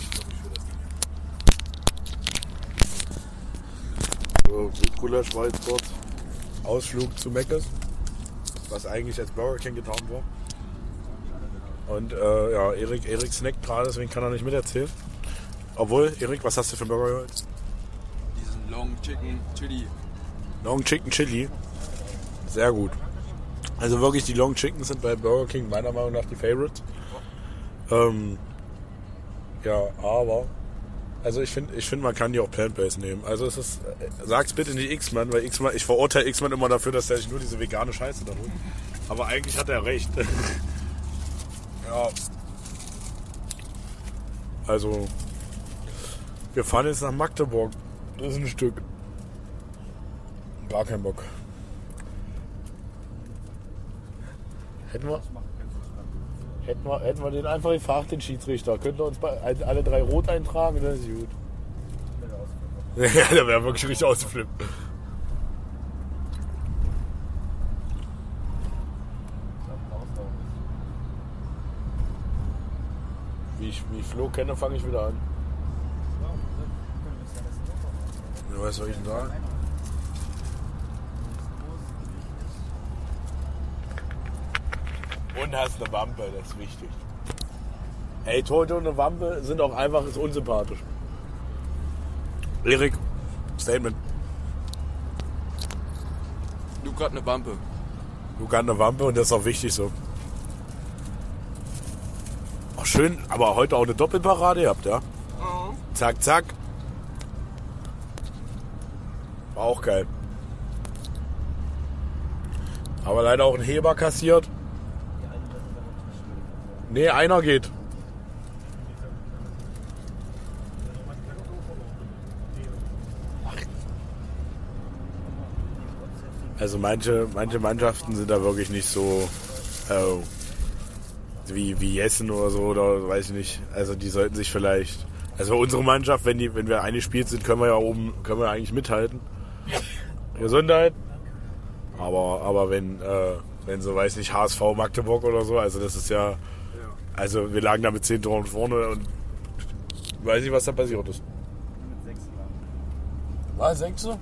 Ich glaube, ich will das Ding hier. So, Gulasch war jetzt dort. Ausflug zu Meckes, was eigentlich als Burger King getan war. Und äh, ja, Erik, Erik snackt gerade, deswegen kann er nicht miterzählen. Obwohl, Erik, was hast du für einen Burger geholt? Diesen Long Chicken Chili. Long Chicken Chili. Sehr gut. Also wirklich, die Long Chicken sind bei Burger King meiner Meinung nach die Favorites. Ähm, ja, aber. Also ich finde, ich finde, man kann die auch Plant-Based nehmen. Also es ist, sag's bitte nicht X-Man, weil X-Man, ich verurteile X-Man immer dafür, dass er sich nur diese vegane Scheiße da holt. Aber eigentlich hat er recht. <laughs> ja. Also, wir fahren jetzt nach Magdeburg. Das ist ein Stück. Gar keinen Bock. Hätten wir, hätten wir, hätten wir den einfach gefragt, den Schiedsrichter. Könnte uns bei, alle drei rot eintragen, dann ist gut. Ja, <laughs> der wäre wirklich richtig ausgeflippt. Wie ich, wie ich Flo kenne, fange ich wieder an. Ja, was soll ich denn sagen? Und hast eine Wampe, das ist wichtig. Ey, Torhüter und eine Wampe sind auch einfach ist unsympathisch. Erik, Statement. Du grad eine Wampe. Luca hat eine Wampe und das ist auch wichtig so. Auch schön, aber heute auch eine Doppelparade gehabt, ja? Zack, zack. War auch geil. Aber leider auch ein Heber kassiert. Nee, einer geht. Also manche, manche Mannschaften sind da wirklich nicht so äh, wie, wie Jessen oder so, oder weiß ich nicht. Also die sollten sich vielleicht. Also unsere Mannschaft, wenn die, wenn wir eingespielt sind, können wir ja oben, können wir eigentlich mithalten. <laughs> Gesundheit. Aber, aber wenn, äh, wenn so weiß nicht, HSV Magdeburg oder so, also das ist ja. Also wir lagen da mit 10 Toren vorne und Weiß nicht, was da passiert ist. Mit 6 Gramm. War sechste?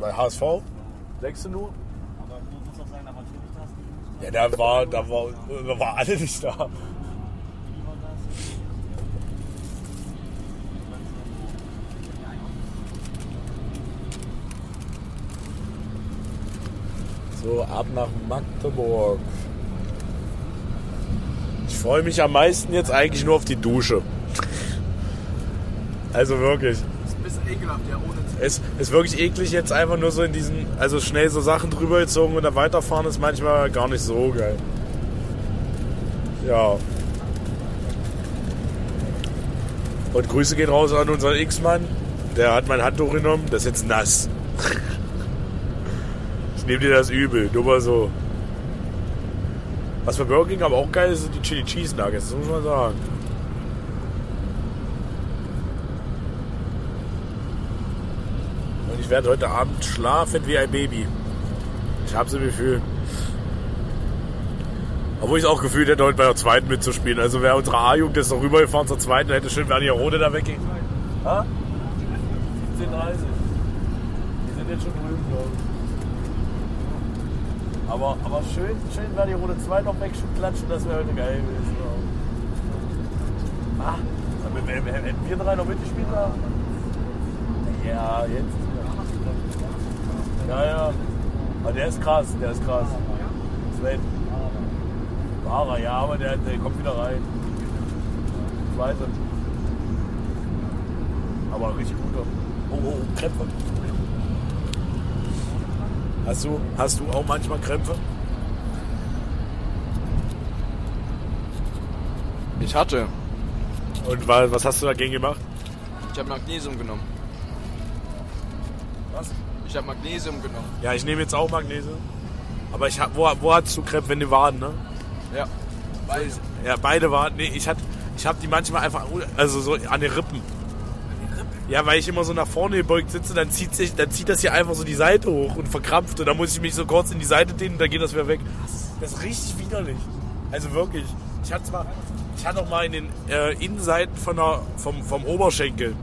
Bei HSV? Sechste nur? Aber du musst auch sagen, da war Torhüter, Ja, da war, da war, da war alle nicht da. So, ab nach Magdeburg. Ich freue mich am meisten jetzt eigentlich nur auf die Dusche. Also wirklich. Ist ein bisschen ekelhaft, ja, ohne Es ist wirklich eklig jetzt einfach nur so in diesen, also schnell so Sachen drüber gezogen und dann weiterfahren ist manchmal gar nicht so geil. Ja. Und Grüße gehen raus an unseren X-Mann. Der hat mein Handtuch genommen. Das ist jetzt nass. Ich nehme dir das übel. Nur mal so. Was für Burger King aber auch geil ist, sind die Chili Cheese Nuggets. Das muss man sagen. Und ich werde heute Abend schlafen wie ein Baby. Ich habe so ein Gefühl. Obwohl ich auch gefühlt hätte, heute bei der zweiten mitzuspielen. Also wäre unsere A-Jugend jetzt noch rübergefahren zur zweiten, hätte schön Werner Rode da weggehen. Ha? 17.30 Die sind jetzt schon drüben, glaube ich. Aber, aber schön, schön wäre die Runde 2 noch wegklatschen, das wäre heute geil gewesen. Ah, hätten wir drei noch mitgespielt haben? Ja, jetzt. Ja, ja. Aber der ist krass, der ist krass. Sven. Wahrer, ja, aber der, der kommt wieder rein. Zweite. Aber richtig guter. Oh, oh, oh, Krämpfe. Hast du, hast du auch manchmal Krämpfe? Ich hatte. Und wa- was hast du dagegen gemacht? Ich habe Magnesium genommen. Was? Ich habe Magnesium genommen. Ja, ich nehme jetzt auch Magnesium. Aber ich hab, wo, wo hattest du Krämpfe? Wenn die Waden, ne? Ja. Weiß. Ja, beide Waden. Nee, ich, hat, ich habe die manchmal einfach, also so an den Rippen. Ja, weil ich immer so nach vorne gebeugt sitze, dann zieht, sich, dann zieht das hier einfach so die Seite hoch und verkrampft. Und dann muss ich mich so kurz in die Seite dehnen und dann geht das wieder weg. Das ist richtig widerlich. Also wirklich. Ich hatte zwar, ich hatte auch mal in den äh, Innenseiten von der, vom, vom Oberschenkel.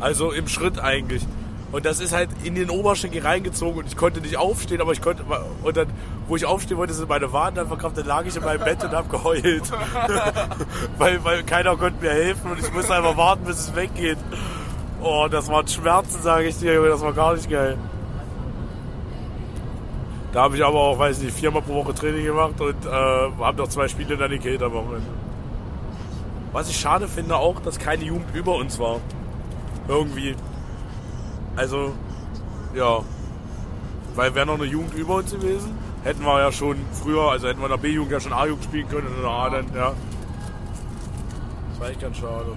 Also im Schritt eigentlich. Und das ist halt in den Oberschenkel reingezogen und ich konnte nicht aufstehen, aber ich konnte. Und dann, wo ich aufstehen wollte, sind meine Waden dann verkrampft, dann lag ich in meinem Bett und hab geheult. <laughs> weil, weil keiner konnte mir helfen und ich musste einfach warten, bis es weggeht. Oh, das waren Schmerzen, sage ich dir, das war gar nicht geil. Da habe ich aber auch, weiß nicht, viermal pro Woche Training gemacht und äh, habe noch zwei Spiele in der Nikita am Wochenende. Was ich schade finde auch, dass keine Jugend über uns war. Irgendwie. Also, ja. Weil wäre noch eine Jugend über uns gewesen, hätten wir ja schon früher, also hätten wir in der B-Jugend ja schon A-Jugend spielen können und in der A dann, ja. Das war echt ganz schade.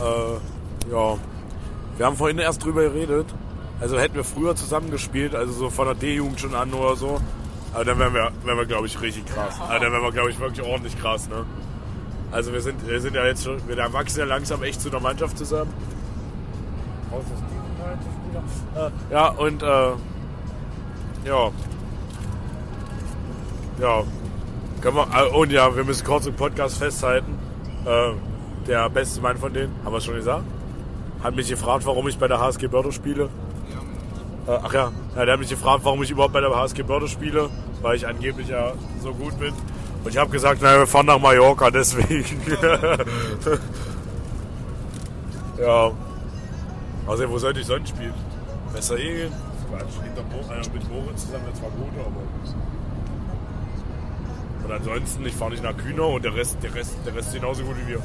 Äh, ja. Wir haben vorhin erst drüber geredet. Also hätten wir früher zusammen gespielt, also so von der D-Jugend schon an oder so. Aber dann wären wir, wären wir glaube ich, richtig krass. Also dann wären wir, glaube ich, wirklich ordentlich krass, ne? Also wir sind, wir sind ja jetzt schon, wir wachsen ja langsam echt zu einer Mannschaft zusammen. Ja, und äh, ja. Ja. Können wir, äh, und ja, wir müssen kurz im Podcast festhalten. Äh, der beste Mann von denen, haben wir es schon gesagt, hat mich gefragt, warum ich bei der HSG Börde spiele. Äh, ach ja. ja, der hat mich gefragt, warum ich überhaupt bei der HSG Börde spiele, weil ich angeblich ja so gut bin. Und ich habe gesagt, naja, wir fahren nach Mallorca, deswegen. <laughs> ja. Also, wo sollte ich sonst spielen? Besser? Hinter Mo äh, mit Moritz zusammen wäre zwar gut, aber. Und ansonsten, ich fahre nicht nach Kühner und der Rest, der Rest, der Rest ist genauso gut wie wir.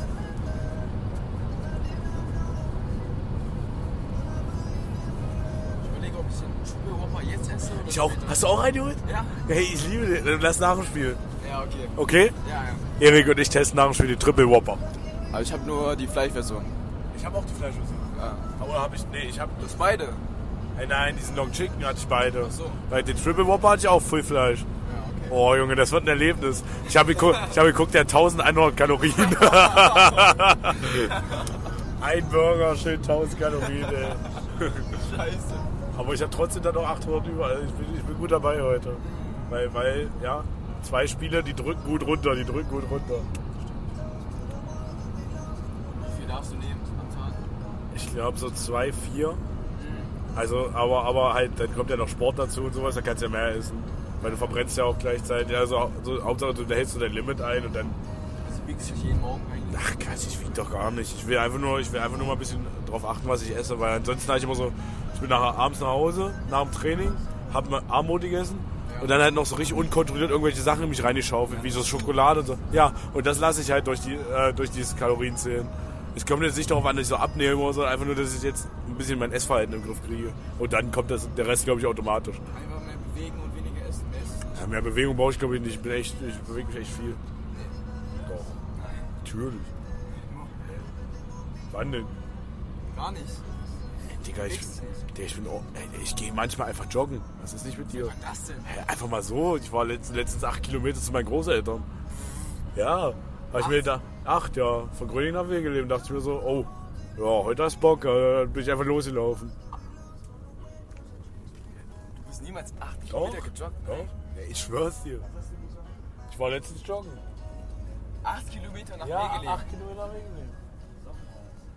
Ich überlege, ob ich den Triple Whopper jetzt esse oder Ich auch. Hast du auch reingeholt? Ja? Hey, ich liebe den. Lass nach dem Spiel. Ja, okay. Okay? Ja, ja. Erik und ich testen nach dem Spiel die Triple Whopper. Aber ich habe nur die Fleischversion. Ich habe auch die Fleischversion. Ja. Aber habe ich. Nee, ich habe. Das beide. Hey, nein, diesen Long Chicken hatte ich beide. Ach so. Weil den Triple Whopper hatte ich auch Full Fleisch. Ja, okay. Oh Junge, das wird ein Erlebnis. Ich habe geguckt, ich habe geguckt, der hat 1100 Kalorien. <laughs> ein Burger, schön 1000 Kalorien, ey. Scheiße. Aber ich habe trotzdem dann noch 800 über. Also ich, bin, ich bin gut dabei heute. Weil, weil, ja, zwei Spiele, die drücken gut runter, die drücken gut runter. Wie viel darfst du nehmen am Tag? Ich glaube so zwei, vier. Also, aber, aber halt, dann kommt ja noch Sport dazu und sowas, da kannst du ja mehr essen. Weil du verbrennst ja auch gleichzeitig. Also, so, Hauptsache, du hältst du dein Limit ein und dann. Also wiegst du dich jeden Morgen eigentlich? Ach, Gott, ich wieg doch gar nicht. Ich will einfach nur, ich will einfach nur mal ein bisschen drauf achten, was ich esse, weil ansonsten habe ich immer so, ich bin nachher abends nach Hause, nach dem Training, hab mal Armut gegessen und dann halt noch so richtig unkontrolliert irgendwelche Sachen in mich reingeschaufelt, wie so Schokolade und so. Ja, und das lasse ich halt durch die, äh, durch dieses Kalorienzählen. Ich komme jetzt nicht darauf an, dass ich so abnehme oder so, einfach nur, dass ich jetzt ein bisschen mein Essverhalten im Griff kriege. Und dann kommt das, der Rest, glaube ich, automatisch. Einfach mehr bewegen und weniger essen. Mehr essen. Ja, mehr Bewegung brauche ich, glaube ich, nicht. Ich bin echt, ich bewege mich echt viel. Doch. Natürlich. Wann denn? Gar nicht. Digga, ich, Ich bin ey, ich gehe manchmal einfach joggen. Was ist nicht mit dir? Was das denn? Hä, Einfach mal so. Ich war letztens, letztens acht Kilometer zu meinen Großeltern. Ja. Hab ich mir da acht, ja. Von Gröningen nach Wegeleben dachte ich mir so, oh, ja, heute hast Bock. äh, Dann bin ich einfach losgelaufen. Du bist niemals 8 Doch. Kilometer gejoggt. Ja, ja, ich schwör's dir. Ich war letztens joggen. 8 Kilometer nach Ja, Wegeleben. acht Kilometer nach Wegeleben.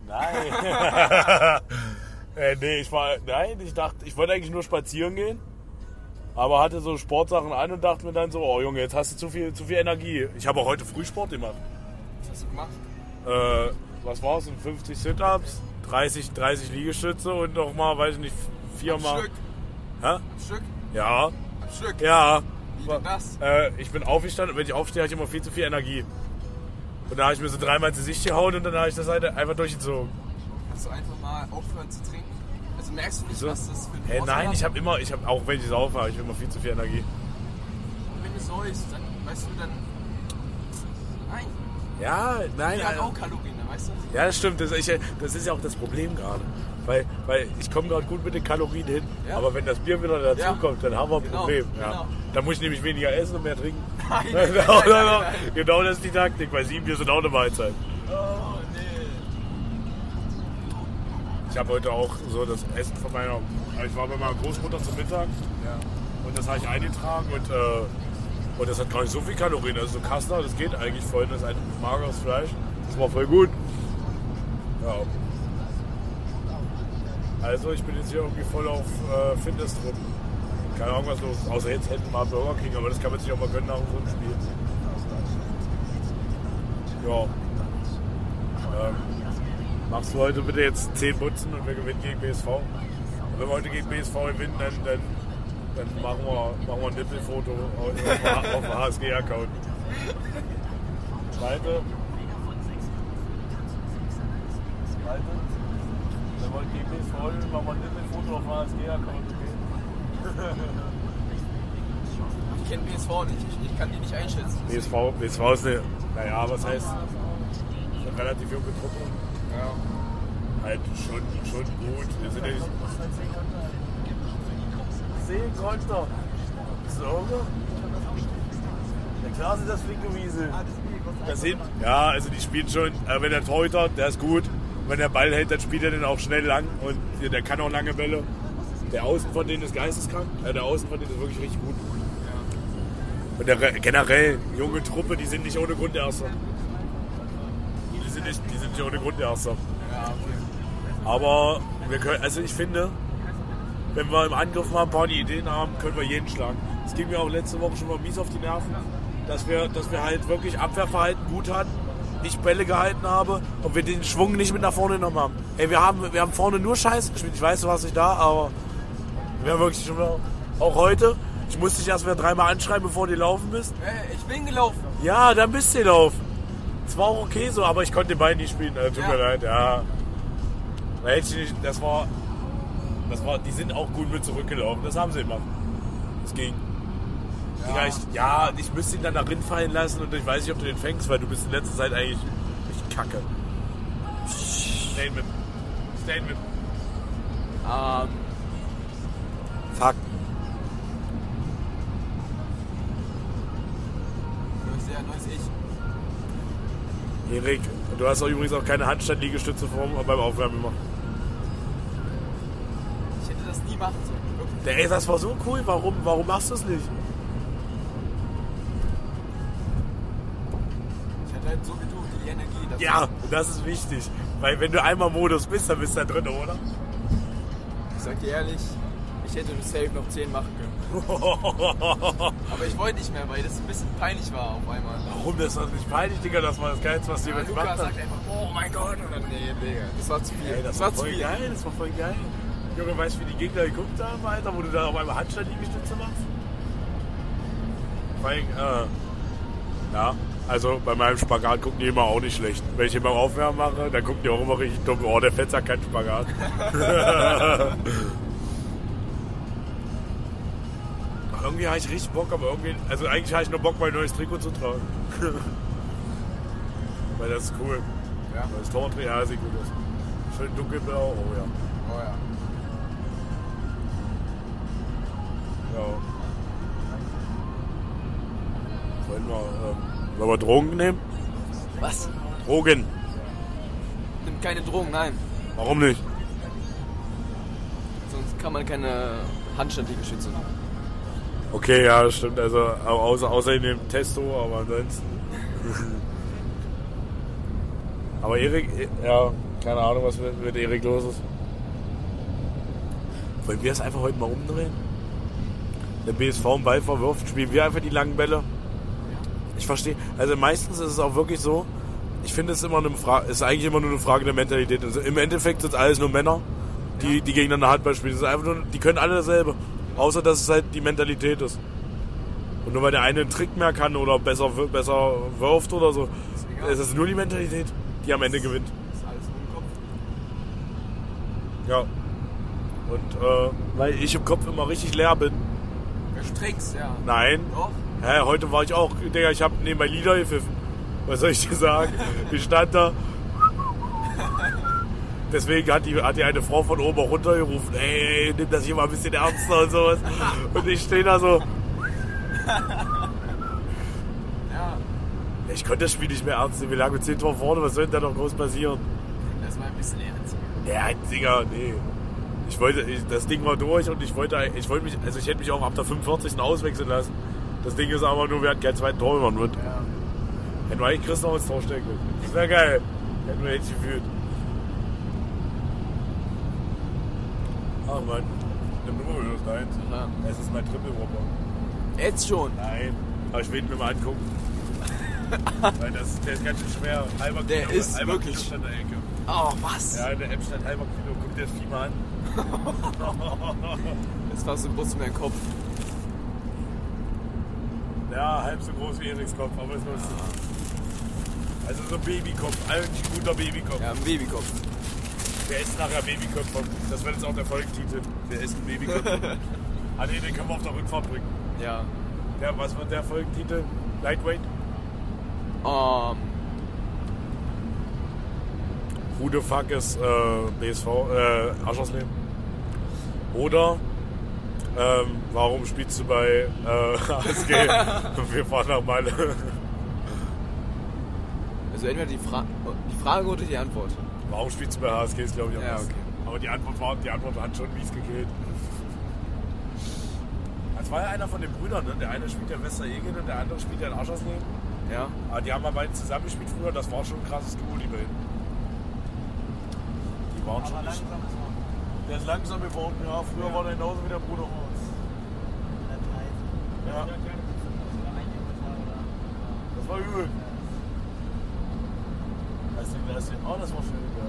Nein. <laughs> äh, nee, ich war, nein, ich dachte, ich wollte eigentlich nur spazieren gehen. Aber hatte so Sportsachen an und dachte mir dann so, oh Junge, jetzt hast du zu viel, zu viel Energie. Ich habe auch heute früh Sport gemacht. Was hast du gemacht? Äh, was war's? denn? 50 Sit-Ups, 30, 30 Liegestütze und noch mal, weiß ich nicht, Am viermal. Stück. Hä? Am Stück. Ja, Am Stück. ja. Wie denn das? Äh, ich bin aufgestanden und wenn ich aufstehe, habe ich immer viel zu viel Energie. Und da habe ich mir so dreimal ins Gesicht gehauen und dann habe ich das halt einfach durchgezogen. Kannst du einfach mal aufhören zu trinken? Also merkst du nicht, So. was das für ein Hey, nein, hat? ich habe immer, ich habe auch wenn ich saufe, habe ich immer viel zu viel Energie. Und wenn du säufst, dann, weißt du, dann... Nein, Ja, nein, die hat äh, auch Kalorien, weißt du? ja, das stimmt. Das, ich, das ist ja auch das Problem gerade. Weil, weil ich komme gerade gut mit den Kalorien hin, Ja. aber wenn das Bier wieder dazu Ja. kommt, dann haben wir ein Genau, Problem. Ja. genau. Dann muss ich nämlich weniger essen und mehr trinken. Nein, <laughs> genau, nein, genau, nein, nein. genau das ist die Taktik, weil sieben Bier sind auch eine Mahlzeit. Oh, nee. Ich habe heute auch so das Essen von meiner. Ich war bei meiner Großmutter zum Mittag und das habe ich eingetragen und, äh, und das hat gar nicht so viel Kalorien. Also so Kastner, das geht eigentlich voll. Das ist ein mageres Fleisch. Das war voll gut. Ja. Also ich bin jetzt hier irgendwie voll auf äh, Fitness drin. Keine Ahnung, was los. Außer jetzt hätten wir mal Burger King, aber das kann man sich auch mal gönnen nach so einem Spiel. Ja. Ähm, machst du heute bitte jetzt 10 Butzen und wir gewinnen gegen BSV? Und wenn wir heute gegen BSV gewinnen, dann, dann, dann machen, wir, machen wir ein Nippelfoto auf, dem HSG-Account. Weiter. Weiter. Wenn wir gegen BSV gewinnen, machen wir ein Nippelfoto auf dem HSG-Account, okay? Ich kenne BSV nicht, ich, ich kann die nicht einschätzen. BSV, BSV ist eine, naja, was heißt, eine relativ junge Truppe. Ja. Halt schon, schon gut. Wir sind ja nicht. 10 Konter. So. Ja klar sind das flinke Wiesel. Das sind, ja, also die spielen schon, äh, wenn der Torhüter, der ist gut. Wenn der Ball hält, dann spielt er den auch schnell lang und der kann auch lange Bälle. Der Außen von denen ist geisteskrank. Äh, der Außen von denen ist wirklich richtig gut. Und der, Re- generell, junge Truppe, die sind nicht ohne Grund Erster. Die sind nicht, die sind nicht ohne Grund Erster. Ja, okay. Aber wir können, also ich finde, wenn wir im Angriff mal ein paar Ideen haben, können wir jeden schlagen. Es ging mir auch letzte Woche schon mal mies auf die Nerven, dass wir, dass wir halt wirklich Abwehrverhalten gut hatten, ich Bälle gehalten habe und wir den Schwung nicht mit nach vorne genommen haben. Ey, wir haben, wir haben vorne nur Scheiße gespielt. Ich weiß, du warst nicht da, aber wir haben wirklich schon mal, auch heute, ich musste dich erst wieder dreimal anschreiben, bevor du laufen bist. Hey, ich bin gelaufen. Ja, dann bist du gelaufen. Es war auch okay so, aber ich konnte den Ball nicht spielen. Äh, tut Ja. mir leid, ja. Da hätte ich nicht, das war, das war, die sind auch gut mit zurückgelaufen. Das haben sie gemacht. Das ging. Ja, ich, ja, ich müsste ihn dann da fallen lassen und ich weiß nicht, ob du den fängst, weil du bist in letzter Zeit eigentlich echt kacke. Statement. Statement. Ähm, Fuck. neues Erik, du hast auch übrigens auch keine Handstand-Liegestütze beim Aufwärmen gemacht. Ich hätte das nie machen sollen. Der, ey, das war so cool. Warum, warum machst du es nicht? Ich hatte halt so wie du die Energie. Das ja, das ist wichtig. Weil wenn du einmal Modus bist, dann bist du da drin, oder? Ich sag dir ehrlich, ich hätte das Safe noch 10 machen <laughs> Aber ich wollte nicht mehr, weil das ein bisschen peinlich war auf einmal. Warum das ist doch nicht peinlich, Digga? Das war das Geilste, was die Ja, gemacht hat. sagt einfach, oh mein Gott. Und dann, nee, Digga, das war zu viel. Ey, das, war voll geil, das war voll geil. Junge, weißt du, wie die Gegner geguckt haben, Alter, wo du da auf einmal Handstand-Liegestütze machst? Vor allem, äh, ja, also bei meinem Spagat gucken die immer auch nicht schlecht. Wenn ich ihn beim Aufwärmen mache, dann gucken die auch immer richtig dumm. Oh, der Fetzer kann Spagat. <laughs> <laughs> irgendwie habe ich richtig Bock, aber irgendwie, also eigentlich habe ich nur Bock, mein neues Trikot zu tragen. <laughs> Weil das ist cool. Ja. Weil das Tortrikot, ja, sieht gut aus. Schön dunkelblau, oh ja. Oh ja. Ja. Wollen wir, ähm, wollen wir Drogen nehmen? Was? Drogen. Nimmt keine Drogen, nein. Warum nicht? Sonst kann man keine Handstandliegestütze machen. Okay, ja, das stimmt. Also au- außer, außer in dem Testo, aber ansonsten. <laughs> aber Erik, ja, keine Ahnung, was mit, mit Erik los ist. Wollen wir es einfach heute mal umdrehen? Der BSV einen Ball verwirft, spielen wir einfach die langen Bälle. Ich verstehe. Also meistens ist es auch wirklich so. Ich finde es immer eine Frage, ist eigentlich immer nur eine Frage der Mentalität. Also Im Endeffekt sind es alles nur Männer, die, die gegeneinander Handball spielen. Es ist einfach nur, die können alle dasselbe. Außer dass es halt die Mentalität ist. Und nur weil der eine einen Trick mehr kann oder besser, besser wirft oder so, ist es nur die Mentalität, die am Ende gewinnt. ist alles im Kopf. Ja. Und äh, weil ich im Kopf immer richtig leer bin. Du trinkst, ja. Nein. Doch. Hä, heute war ich auch, Digga, ich habe nebenbei Lieder gepfiffen. Was soll ich dir sagen? Ich stand da. Deswegen hat die, hat die eine Frau von oben runtergerufen, ey, nimm das hier mal ein bisschen ernster und sowas. Und ich stehe da so, Ja. ich konnte das Spiel nicht mehr ernst nehmen. Wir lagen mit 10 Tor vorne, was soll denn da noch groß passieren? Das war ein bisschen ernst. Ja, Digga, nee. Ich wollte, ich, das Ding war durch und ich wollte, ich wollte mich, also ich hätte mich auch ab der 45. auswechseln lassen. Das Ding ist aber nur, wir hatten keinen zweiten Tormann mit. Ja. Hätten wir eigentlich Chris noch ins Tor stecken können. Das wäre geil. Hätten wir jetzt gefühlt. Ach man. Nimm nur mal das deins. Ja. Es ist mein Triple Whopper. Jetzt schon. Nein. Aber ich will ihn mir mal angucken. <laughs> Weil das, der ist ganz schön schwer. Halber Der Kilo, ist halber wirklich- Kilo stand der Ecke. Oh, was? Ja, der App stand halber Kilo. Guck dir das Vieh mal an. War so groß wie mein Kopf. Ja, halb so groß wie Eriks Kopf, aber ist lustig. Also so ein Babykopf, eigentlich ein guter Babykopf. Ja, ein Babykopf. Der ist nachher Babykopf. Das wird jetzt auch der Folgentitel. Der ist ein Babykopf. <laughs> ah nee, den können wir auf der Rückfahrt bringen. Ja. Der, was wird der Folgentitel? Lightweight? Ähm, Who the fuck ist äh, BSV, äh, Aschersleben? Oder ähm, warum spielst du bei äh, <laughs> ASG? <laughs> Wir fahren nach Malle. also entweder die, Fra die Frage oder die Antwort. Warum spielst du bei HSG ist glaube ich auch Ja, okay. Aber die Antwort, war, die Antwort hat schon mies gekillt. Das war ja einer von den Brüdern, ne? Der eine spielt ja Wester Egen und der andere spielt ja in Aschersleben. Ja. Aber die haben mal beide zusammen gespielt früher, das war schon ein krasses Duo, die beiden. Die waren schon nicht. Der ist langsam geworden, ja. Früher war der genauso wie der Bruder. Ja. Das war übel. Das oh, das war schön, ja.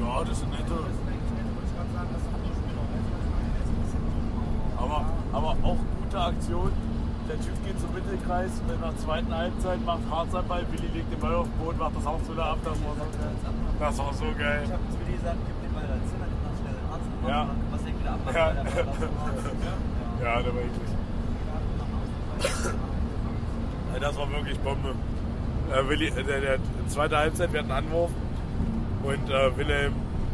Ja, das sind nette. Aber, aber auch gute Aktion. Der Typ geht zum Mittelkreis, in der zweiten Halbzeit macht Harzarbeit, Willi legt den Ball auf den Boden, macht das auch wieder ab. Das war so geil. Das war so geil. Ich habe zu Willi gesagt, gib den Ball dazu, dann kann er den Arzt machen, Ja. dann was ich wieder abmachen, Ja. weil der Ball aus dem Arzt ist. Ja, der war eklig. Ja, Das war wirklich Bombe. Äh, Willi, äh, der, der zweite Halbzeit, wir hatten einen Anwurf und äh, Wilhelm,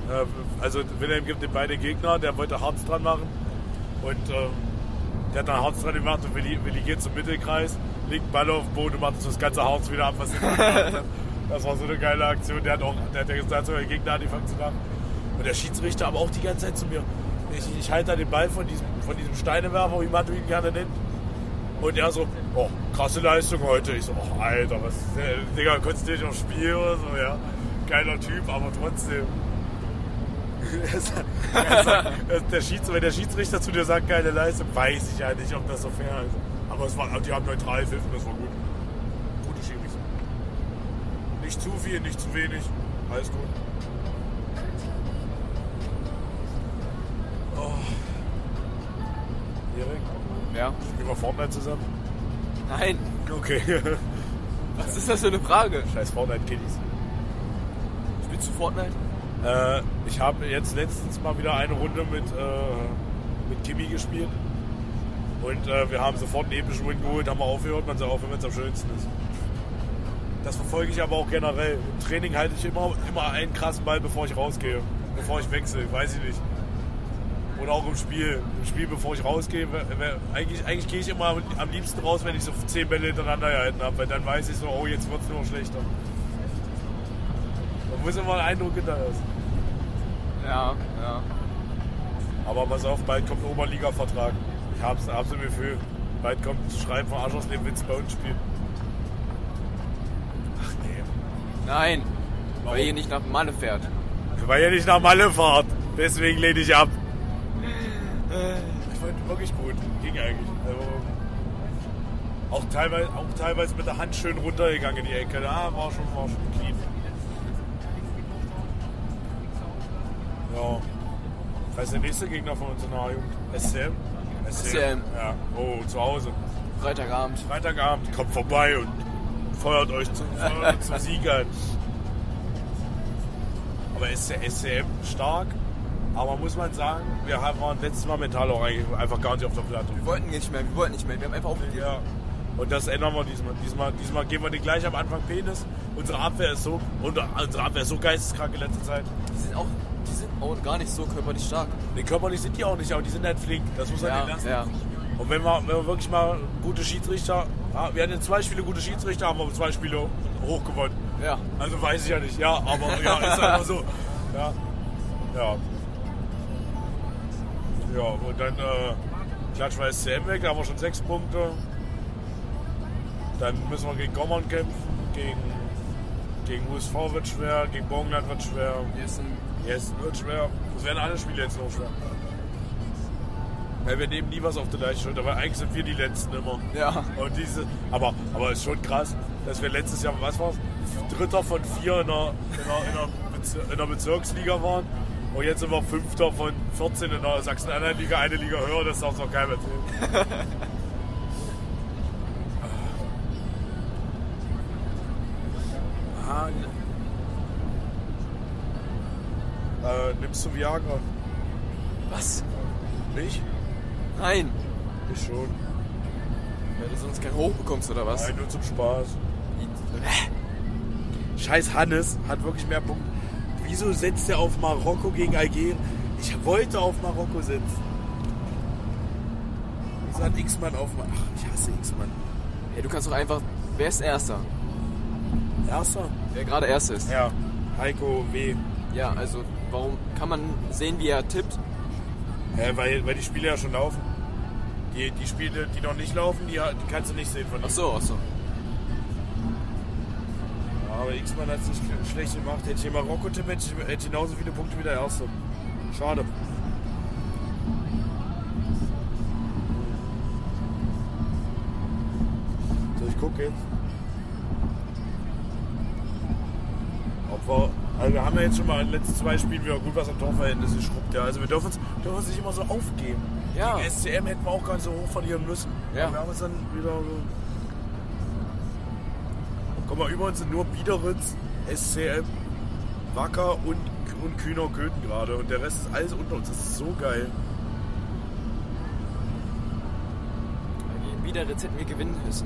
äh, also Wilhelm gibt den beide Gegner, der wollte Harz dran machen und äh, der hat dann Harz dran gemacht und Willi, Willi geht zum Mittelkreis, legt den Ball auf den Boden und macht so das ganze Harz wieder ab, was. <laughs> Das war so eine geile Aktion. Der hat auch, der hat ja gesagt, der Gegner hat angefangen zu lachen. Und der Schiedsrichter aber auch die ganze Zeit zu mir. Ich, ich halte da den Ball von diesem, von diesem Steinewerfer, wie Matu ihn gerne nennt. Und er so, oh, krasse Leistung heute. Ich so, oh, Alter, was, äh, Digga, konzentrier dich aufs Spiel oder so, ja. Geiler Typ, aber trotzdem. <laughs> Er er der Schieds, wenn der Schiedsrichter zu dir sagt, geile Leistung, weiß ich ja nicht, ob das so fair ist. Aber es war, die haben neutral pfiffen, das war gut. Gute Schiris. Nicht zu viel, nicht zu wenig. Alles gut. Ja. spielen wir Fortnite zusammen? Nein. Okay. <laughs> Was ist das für eine Frage? Scheiß Fortnite-Kiddies. Spielst du Fortnite? Äh, ich habe jetzt letztens mal wieder eine Runde mit, äh, mit Kimi gespielt. Und äh, wir haben sofort einen epischen Win geholt, haben wir aufgehört, man soll aufhören, wenn es am schönsten ist. Das verfolge ich aber auch generell. Im Training halte ich immer, immer einen krassen Ball, bevor ich rausgehe. Bevor ich wechsle, weiß ich nicht. Oder auch im Spiel. Im Spiel, bevor ich rausgehe, eigentlich, eigentlich gehe ich immer am, liebsten raus, wenn ich so zehn Bälle hintereinander gehalten habe, weil dann weiß ich so, oh, jetzt wird es nur schlechter. Man muss immer einen Eindruck hinterlassen. Ja, ja. Aber pass auf, bald kommt ein Oberliga-Vertrag. Ich hab's, hab's im Gefühl. Bald kommt ein Schreiben von dem Witz bei uns spielen. Ach nee. Nein. Warum? Weil ihr nicht nach Malle fährt. Weil ihr nicht nach Malle fahrt. Deswegen lehne ich ab. Ich fand wirklich gut. Ging eigentlich. Also, auch, teilweise, auch teilweise mit der Hand schön runtergegangen in die Ecke. Da war schon, war schon clean. Ja. Was ist der nächste Gegner von uns in der A-Jugend? SCM? SCM. Ja. Oh, zu Hause. Freitagabend. Freitagabend kommt vorbei und feuert euch zum, feuert zum Sieg an. Aber ist der SCM stark? Aber muss man sagen, wir waren letztes Mal mental auch eigentlich einfach gar nicht auf der Platte. Wir wollten nicht mehr, wir wollten nicht mehr. Wir haben einfach aufgegeben. Ja. Und das ändern wir diesmal. Diesmal, diesmal geben wir den gleich am Anfang Penis. Unsere Abwehr ist so, unsere Abwehr ist so geisteskrank in letzter Zeit. Die sind auch, die sind auch gar nicht so körperlich stark. Nee, körperlich sind die auch nicht, aber die sind halt flink. Das muss man Ja, lassen. ja. Und wenn wir, wenn wir wirklich mal gute Schiedsrichter, ja, wir hatten jetzt zwei Spiele gute Schiedsrichter, haben wir zwei Spiele hoch gewonnen. Ja. Also weiß ich ja nicht, ja, aber ja, ist einfach so. <laughs> Ja. Ja. Ja, und dann äh, klatschen wir SCM weg, da haben wir schon sechs Punkte. Dann müssen wir gegen Gommern kämpfen, gegen, gegen USV wird schwer, gegen Borgenland wird schwer. Ein Yes, wird schwer. Das werden alle Spiele jetzt noch schwer. Weil wir nehmen nie was auf der leichten Schulter, weil eigentlich sind wir die Letzten immer. Ja. Und diese, aber, aber ist schon krass, dass wir letztes Jahr, was war's? Dritter von vier in der, in der, in der, Bezir in der Bezirksliga waren. Und jetzt sind wir Fünfter von 14 in der Sachsen-Anhalt-Liga, eine Liga höher, das darf noch keinem erzählen. <laughs> ah, äh, nimmst du Viagra? Was? Nicht? Nein. Ich schon. Weil du sonst kein Hoch bekommst oder was? Nein, nur zum Spaß. Scheiß Hannes hat wirklich mehr Punkte. Wieso setzt er auf Marokko gegen Algerien? Ich wollte auf Marokko setzen. Wieso hat X-Mann auf Marokko? Ach, ich hasse X-Mann. Hey, du kannst doch einfach. Wer ist Erster? Erster? Wer gerade Erster ist. Ja, Heiko W. Ja, also warum kann man sehen, wie er tippt? Ja, weil, weil die Spiele ja schon laufen. Die, die Spiele, die noch nicht laufen, die, die kannst du nicht sehen von Ach ihm. so, ach so. Aber X-Mann hat es nicht schlecht gemacht. Hätte ich hier Marokko tippen, hätte ich hätte genauso viele Punkte wie der Erste. Schade. So, ich gucke jetzt. Ob wir, also wir haben ja jetzt schon mal in den letzten zwei Spielen wieder gut was am Torverhältnis geschrubbt. Ja. Also wir dürfen uns, dürfen uns nicht immer so aufgeben. Ja. Gegen SCM hätten wir auch gar nicht so hoch verlieren müssen. Ja. Wir haben uns dann wieder so... Guck mal, über uns sind nur Biederitz, SCM, Wacker und, und Kühner Köthen gerade. Und der Rest ist alles unter uns. Das ist so geil. Wieder Rezept wir gewinnen müssen.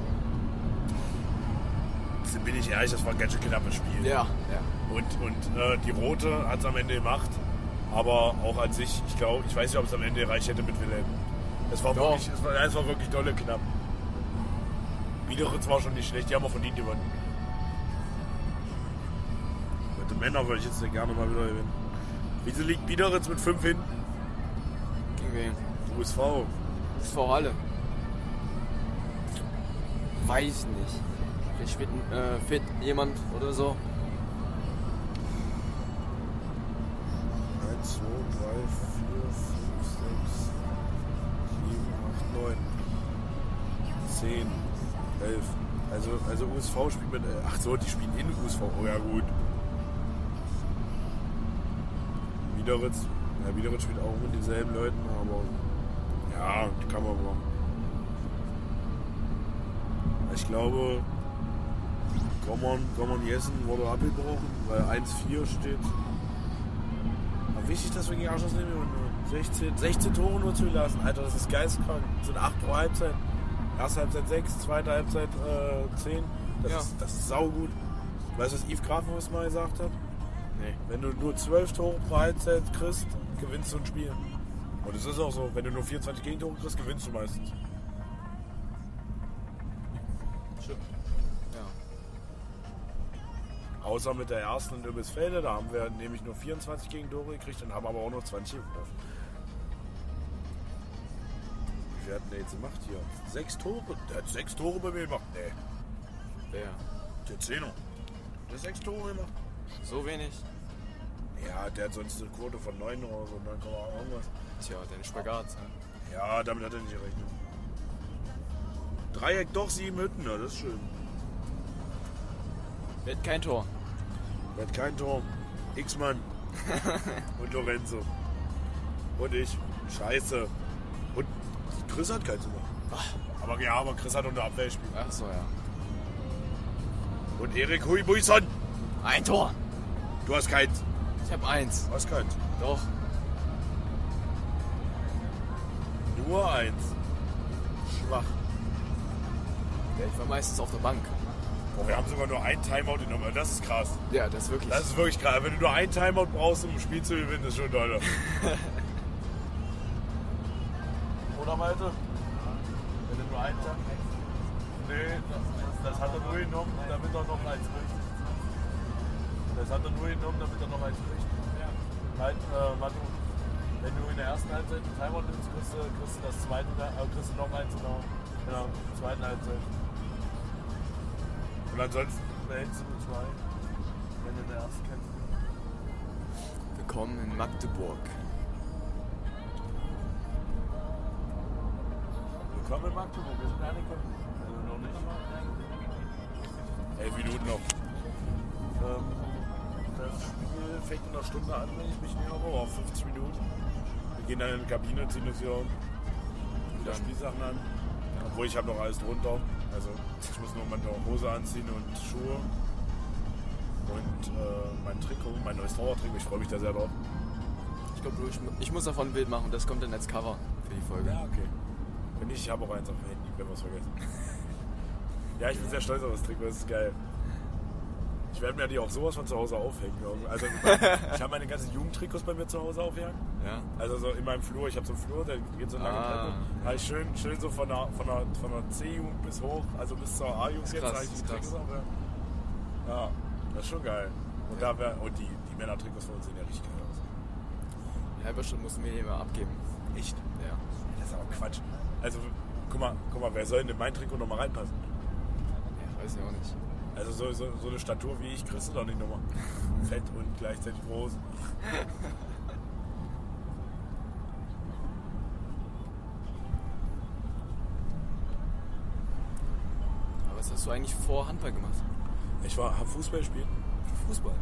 Jetzt bin ich ehrlich, das war ein ganz schön knappes Spiel. Ja, ja. Und, und äh, die Rote hat es am Ende gemacht. Aber auch an sich, ich glaube, ich weiß nicht, ob es am Ende gereicht hätte mit Wilhelm. Es war, Doch. wirklich, es war, es war wirklich dolle knapp. Biederitz war schon nicht schlecht, die haben auch verdient gewonnen. Die Männer würde ich jetzt gerne mal wieder gewinnen. Wieso liegt Biederitz mit 5 hinten? Gegen wen? USV. Vor Halle. Weiß nicht. Vielleicht fit, äh, fit jemand oder so. 1, 2, 3, 4, 5, 6, 7, 8, 9, 10, 11. Also, also USV spielt mit. äh, Ach so, die spielen in USV. Oh ja, gut. Wiederitz. Ja, Wiederitz spielt auch mit denselben Leuten, aber. Ja, die kann man machen. Ich glaube, Gommern, Gommern Jessen wurde abgebrochen, weil 1-4 steht. Aber wichtig, dass wir gegen Arschloch nehmen und nur 16, 16 Tore nur zulassen. Alter, das ist geisteskrank. Das sind 8 pro Halbzeit. Erste Halbzeit 6, zweite Halbzeit äh, 10. Das, Ja. ist, das ist saugut. Weißt du, was Yves Grafenhaus mal gesagt hat? Nee. Wenn du nur 12 Tore pro Halbzeit kriegst, gewinnst du ein Spiel. Und es ist auch so, wenn du nur 24 Gegentore kriegst, gewinnst du meistens. Ja. Außer mit der ersten in Übelsfelde, da haben wir nämlich nur 24 Gegentore gekriegt und haben aber auch noch 20 geworfen. Wie viel hat denn der jetzt gemacht hier? Sechs Tore? Der hat sechs Tore bei mir gemacht. Nee, Wer? der Zehner. Der hat sechs Tore gemacht. So wenig? Ja, der hat sonst eine Quote von 9 oder so, 9, irgendwas. Tja, deine Spagat. Ja. Ja, damit hat er nicht gerechnet. Dreieck doch, sieben Hütten, ja, das ist schön. Hat kein Tor? Hat kein Tor. X-Mann. <laughs> und Lorenzo. Und ich. Scheiße. Und Chris hat keins gemacht. Aber ja, aber Chris hat unter Abwehr gespielt. Ach so, ja. Und Erik Huibuison. Ein Tor! Du hast keins. Ich hab eins. Du hast keins. Doch. Nur eins. Schwach. Ja, ich war meistens auf der Bank. Boah, wir haben sogar nur ein Timeout genommen. Das ist krass. Ja, das ist wirklich. Das ist wirklich krass. Wenn du nur ein Timeout brauchst, um ein Spiel zu gewinnen, ist schon toll. <laughs> Oder Malte? Wenn du nur einen Timeout Nee, das, das hat er nur genommen, damit er noch eins kriegt. Das hat er nur genommen, damit er noch eins kriegt. Halt, äh, Matu, wenn du in der ersten Halbzeit einen Timeout nimmst, kriegst du, kriegst du das zweite, äh, kriegst du noch eins in der, in der zweiten Halbzeit. Und ansonsten behältst du nur zwei, wenn du in der ersten kämpfst. Willkommen in Magdeburg. Willkommen in Magdeburg, wir sind angekommen. Also noch nicht. Elf Minuten noch. Fängt in einer Stunde an, wenn ich mich irre, oder auf 50 Minuten. Wir gehen dann in die Kabine, ziehen uns hier wieder Spielsachen an. Obwohl ich habe noch alles drunter. Also ich muss nur meine Hose anziehen und Schuhe. Und äh, mein Trikot, mein neues Trauertrikot. Ich freue mich da sehr drauf. Ich glaube, ich, ich muss davon ein Bild machen. Das kommt dann als Cover für die Folge. Ja, okay. Wenn nicht, ich habe auch eins auf dem Handy, wenn wir es vergessen. <laughs> ja, ich bin sehr stolz auf das Trikot, das ist geil. Ich werde mir die auch sowas von zu Hause aufhängen. Also, <laughs> ich habe meine ganzen Jugendtrikots bei mir zu Hause aufhängen. Ja? Also so in meinem Flur, ich habe so einen Flur, der geht so eine lange Ah. Treppe. Da hab ich schön, schön so von der, von der, von der C-Jugend bis hoch, also bis zur A-Jugend jetzt, habe ich die. Trikots aufhängen. Ja, das ist schon geil. Und, da wär, und die, die Männer-Trikots von uns sehen ja richtig geil aus. Die halbe Stunde mussten wir hier immer abgeben. Echt? Ja. Das ist aber Quatsch. Also, guck mal, guck mal wer soll denn in mein Trikot nochmal reinpassen? ja weiß ich auch nicht. Also so, so, so eine Statur wie ich kriegst du doch nicht nochmal. <laughs> Fett und gleichzeitig groß. Aber was hast du eigentlich vor Handball gemacht? Ich war, hab Fußball gespielt. Fußball.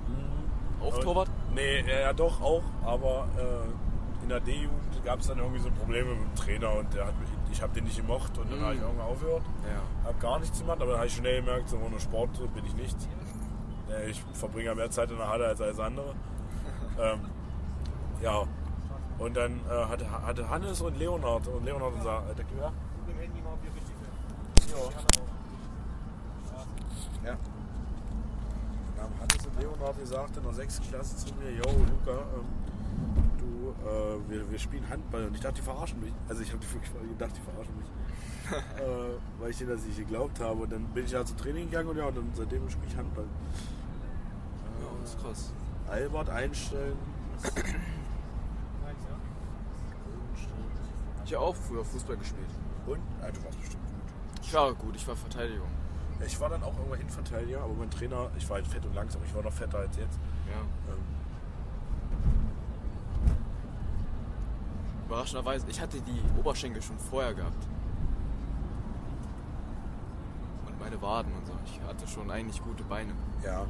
Auch Aber- Torwart? Nee, ja doch auch, aber äh, in der D-Jugend gab es dann irgendwie so Probleme mit dem Trainer und der hat mich, ich habe den nicht gemocht und dann Mhm. habe ich irgendwann aufgehört. Ja. Hab gar nichts gemacht, aber dann habe ich schnell gemerkt, so ohne Sport bin ich nichts. Äh, Ich verbringe ja mehr Zeit in der Halle als alles andere. <laughs> ähm, ja, und dann äh, hatte, hatte Hannes und Leonard und Leonard unser äh, der, ja? Mit dem Handy mal, ob ihr richtig Ja. Dann haben Hannes und Leonard gesagt in der 6. Klasse zu mir, yo Luca, ähm, du, äh, wir, wir spielen Handball. Und ich dachte, die verarschen mich. Also ich habe wirklich gedacht, die verarschen mich. <laughs> äh, weil ich denen das nicht geglaubt habe. Und dann bin ich halt zum Training gegangen und ja, und dann seitdem spiele ich Handball. Äh, Das ist krass. Albert einstellen. Ich habe auch früher Fußball gespielt. Und? Ah, du warst bestimmt gut. Ich war gut, ich war Verteidigung. Ich war dann auch irgendwann Innenverteidiger, aber mein Trainer, ich war halt fett und langsam, ich war noch fetter als jetzt. Ja. Ähm, Überraschenderweise, ich hatte die Oberschenkel schon vorher gehabt. Und meine Waden und so. Ich hatte schon eigentlich gute Beine. ja.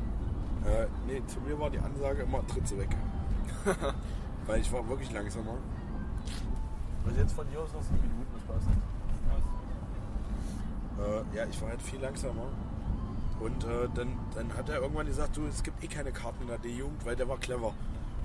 Äh, nee, zu mir war die Ansage immer, tritt sie weg. <laughs> Weil ich war wirklich langsamer. Also jetzt von hier aus noch sieben Minuten, das passt. Äh, ja, ich war halt viel langsamer. Und äh, dann, dann hat er irgendwann gesagt, du, es gibt eh keine Karten in der D-Jugend, weil der war clever.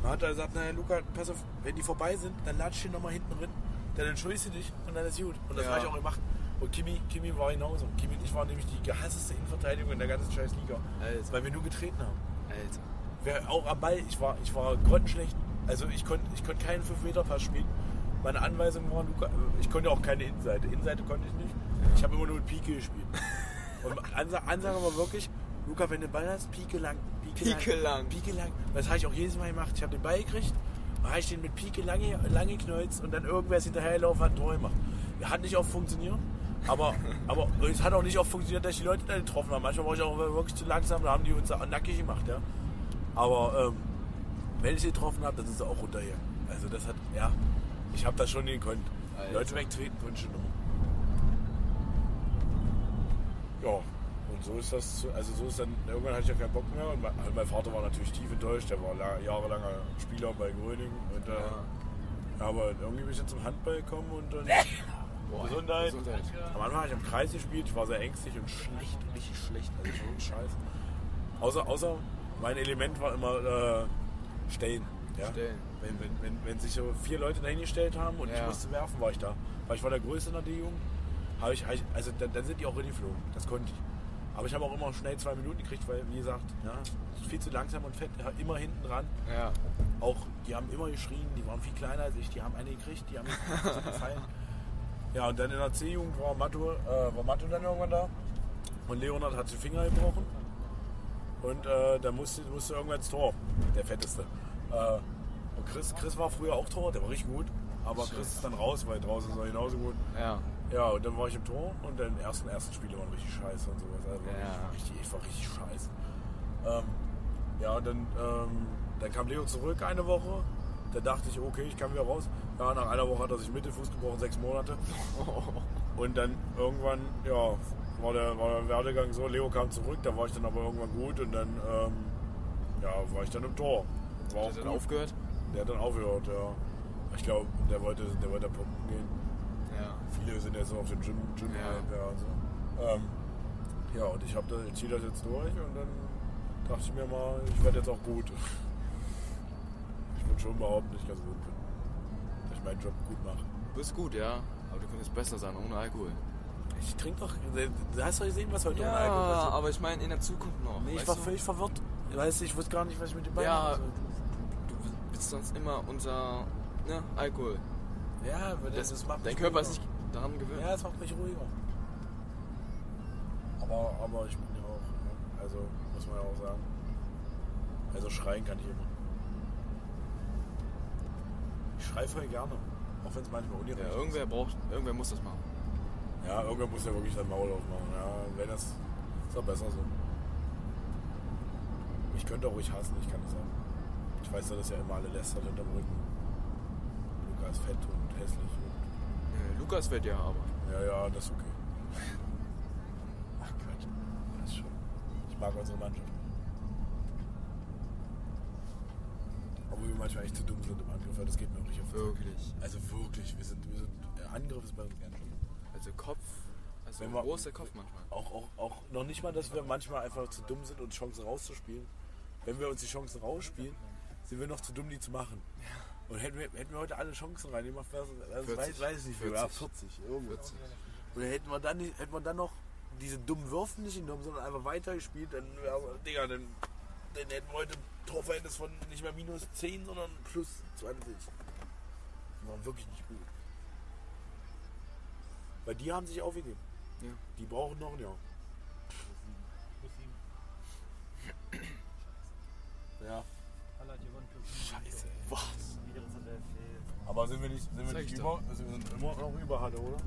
Dann hat er gesagt, naja Luca, pass auf, wenn die vorbei sind, dann latsch ich den nochmal hinten drin, dann entschuldigst du dich und dann ist gut. Und das Ja. habe ich auch gemacht. Und Kimi, Kimi war genauso. Kimi und ich waren nämlich die gehassteste Innenverteidigung in der ganzen scheiß Liga. Alter. Weil wir nur getreten haben. Alter. Wer auch am Ball, ich war, ich war grottenschlecht. Also ich konnte ich konnt keinen 5-Meter-Pass spielen. Meine Anweisung war, Luca, ich konnte auch keine Innenseite. Innenseite konnte ich nicht. Ich habe immer nur mit Pike gespielt. <laughs> Und Ansa- Ansage war wirklich, Luca, wenn du Ball hast, Pike lang. Pike lang. Pike lang. Das habe ich auch jedes Mal gemacht. Ich habe den Ball gekriegt, habe ich den mit Pike lange, lange knolzt und dann irgendwer ist hinterhergelaufen, hat ein Tor gemacht. Hat nicht oft funktioniert. Aber, <laughs> aber es hat auch nicht oft funktioniert, dass ich die Leute dann getroffen haben. Manchmal war ich auch wirklich zu langsam, da haben die uns nackig gemacht. Ja. Aber ähm, wenn ich sie getroffen habe, dann sind sie auch runterher. Also das hat, ja, ich habe das schon gekonnt. Alter. Leute wegtreten schon immer. Ja, und so ist das, also so ist dann, irgendwann hatte ich ja keinen Bock mehr und mein, also mein Vater war natürlich tief enttäuscht, der war la- jahrelanger Spieler bei Gröning und äh, ja. aber irgendwie bin ich dann zum Handball gekommen und dann <laughs> Boah, Gesundheit. Gesundheit. am Anfang habe ich am Kreis gespielt, ich war sehr ängstlich und schlecht, richtig schlecht, also ich wirklich scheiße. Außer, außer mein Element war immer äh, Stellen. Ja? Stellen. Wenn, wenn, wenn, wenn sich so vier Leute dahingestellt haben und ich Ja. musste werfen, war ich da. Weil ich war der Größte in der D-Jugend. Habe ich, ich, also dann, dann sind die auch geflogen. Das konnte ich. Aber ich habe auch immer schnell zwei Minuten gekriegt, weil, wie gesagt, ja, viel zu langsam und fett, immer hinten dran. Ja. Auch, die haben immer geschrien, die waren viel kleiner als ich, die haben eine gekriegt, die haben mir gefallen. Ja, und dann in der C-Jugend war Matto, äh, war Matto dann irgendwann da. Und Leonard hat den Finger gebrochen. Und äh, da musste, musste irgendwann ins Tor, der Fetteste. Äh, und Chris, Chris war früher auch Tor, der war richtig gut. Aber Chris ist dann raus, weil draußen ist er genauso gut. Ja. Ja, und dann war ich im Tor und dann ersten ersten Spiele waren richtig scheiße und sowas. Also Ja. richtig, ich war richtig scheiße. Ähm, ja, und dann, ähm, dann kam Leo zurück eine Woche. Da dachte ich, okay, ich kann wieder raus. Ja, nach einer Woche hat er sich Mittelfuß gebrochen, sechs Monate. <laughs> Und dann irgendwann, ja, war der, war der Werdegang so. Leo kam zurück, da war ich dann aber irgendwann gut und dann, ähm, ja, war ich dann im Tor. War Hat er dann gut. aufgehört? Der hat dann aufgehört, ja. Ich glaube, der wollte, der wollte pumpen gehen. Ja. Viele sind jetzt so auf dem Gym, Gym Ja. Ja, und so. ähm, ja, und ich, hab da, ziehe das jetzt durch und dann dachte ich mir mal, ich werde jetzt auch gut. <laughs> Ich würde schon behaupten, dass ich ganz gut bin. Dass ich meinen Job gut mache. Du bist gut, ja. Aber du könntest besser sein, ohne Alkohol. Ich trinke doch. Du hast doch gesehen, was heute Ja, ohne Alkohol passiert. aber ich meine in der Zukunft noch. Nee, ich war du? völlig verwirrt. Weißt du, ich wusste gar nicht, was ich mit dem Bein Ja, machen soll. du bist sonst immer unter ne, Alkohol. Ja, weil das, Das, macht dein Körper ist nicht daran gewöhnt. Ja, es macht mich ruhiger. Aber, aber ich bin ja auch, ja, also muss man ja auch sagen. Also schreien kann ich immer. Ich schreie voll gerne. Auch wenn es manchmal Ja, ungerecht irgendwer braucht, irgendwer muss das machen. ist. Ja, irgendwer muss ja wirklich sein Maul aufmachen. Ja, wenn das ist doch besser so. Ich könnte auch ruhig hassen, ich kann das sagen. Ich weiß ja, dass ja immer alle lästern hinterm Rücken. Luca ist fett und hässlich. Lukas wird ja aber. Ja, ja, das ist okay. Ach Quatsch. Das ist schon. Ich mag unsere Mannschaft. Obwohl wir manchmal echt zu dumm sind im Angriff, das geht mir auch nicht auf. Wirklich. Also wirklich, wir sind, wir sind. Angriff ist bei uns ganz schön. Also Kopf, also Wenn wir- großer Kopf manchmal. Auch, auch, auch noch nicht mal, dass wir manchmal einfach zu dumm sind, uns Chancen rauszuspielen. Wenn wir uns die Chancen rausspielen, sind wir noch zu dumm, die zu machen. Und hätten wir, hätten wir heute alle Chancen reingemacht, wäre es- also 40. weiß, weiß ich nicht, 40, ja, 40 irgendwas. Und hätten wir dann, nicht- hätten wir dann noch diese dummen Würfe nicht genommen, sondern einfach weitergespielt, dann, ja, Digga, dann, dann hätten wir heute ein Torverhältnis von nicht mehr minus 10, sondern plus 20. Die waren wirklich nicht gut. Weil die haben sich aufgegeben. Ja. Die brauchen noch ein Jahr. Ja. Scheiße. Aber sind wir nicht, sind wir Sag nicht ich über? Also wir sind immer noch über Halle, oder?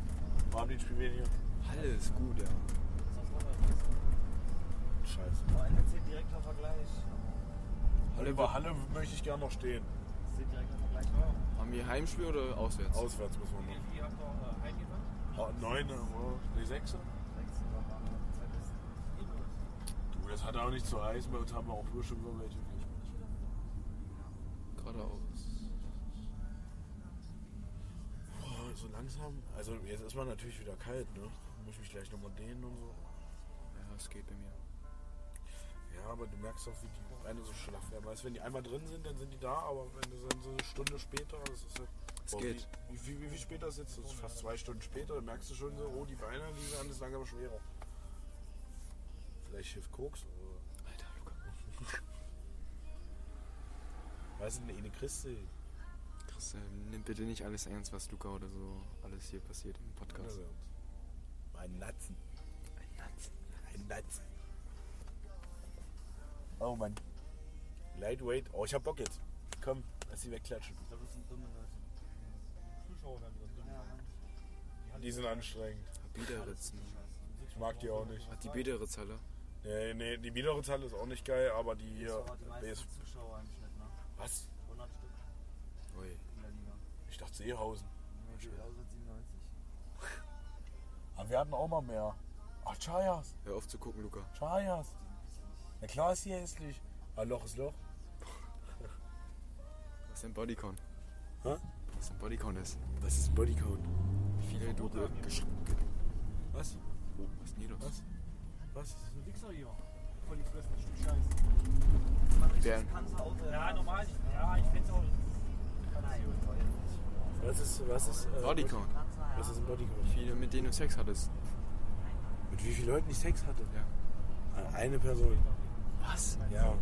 Wir haben die Spiel weniger. Halle ist gut, ja. Scheiße. Aber NRC direkter Vergleich. Halle über Halle möchte ich gerne noch stehen. NRC direkter Vergleich. Haben wir Heimspiel oder auswärts? Auswärts müssen wir noch. Wie habt ihr äh, heimgefahren? Ha- Neun, oder? Nee, sechs? Du, das hat auch nicht zu heißen. Bei uns haben wir auch früher schon über welche. Geradeaus. Boah, so langsam. Also jetzt ist man natürlich wieder kalt, ne? Muss ich mich gleich nochmal dehnen und so. Ja, es geht bei mir. Ja, aber du merkst auch, wie die Beine so schlaff werden. Weißt du, wenn die einmal drin sind, dann sind die da, aber wenn du dann so eine Stunde später, das ist ja. Es Boah, geht. Wie, wie, wie viel später sitzt du? Das ist fast zwei Stunden später, dann merkst du schon so, oh, die Beine, die werden das langsam schwerer. Vielleicht hilft Koks oder. Alter, Luca. <laughs> Weißt du, eine Christi. Chris, äh, nimm bitte nicht alles ernst, was Luca oder so alles hier passiert im Podcast. Ein Natzen. Ein Natzen. Ein Natzen. Oh Mann. Lightweight. Oh, ich hab Bock jetzt. Komm, lass sie wegklatschen. Ich glaube, das sind dumme Leute. Zuschauer werden wieder drin. Ja. Die sind anstrengend. Biederitz. ne? Ich mag die auch nicht. Ach, die Biederitz-Halle. Nee, nee, die Biederezahl ist auch nicht geil, aber die hier. Die meisten Zuschauer im Schnitt, ne? was? Ich dachte Seehausen. Ja, die 97. <laughs> Aber wir hatten auch mal mehr. Ach, Chayas. Hör auf zu gucken, Luca. Chayas. Na klar ist hier hässlich. Aber Loch ist Loch. <laughs> Was ist ein Bodycount? Hä? Was ein Bodycount ist? Das ist ein Bodycode. Wie viele du ge gesch- ge Was? Oh, was ist denn hier los? Was? Was? Das ist ein Wichser hier. Voll die Fresse, das Stück Scheiße. Wer? Panzerauto. Ja, normal. Ja, ich find's auch. Was ist, was ist, äh, Bodycount. Was ist ein Bodycode? Wie viele mit denen du Sex hattest? Mit wie vielen Leuten ich Sex hatte? Ja. Eine Person. Was? Ja.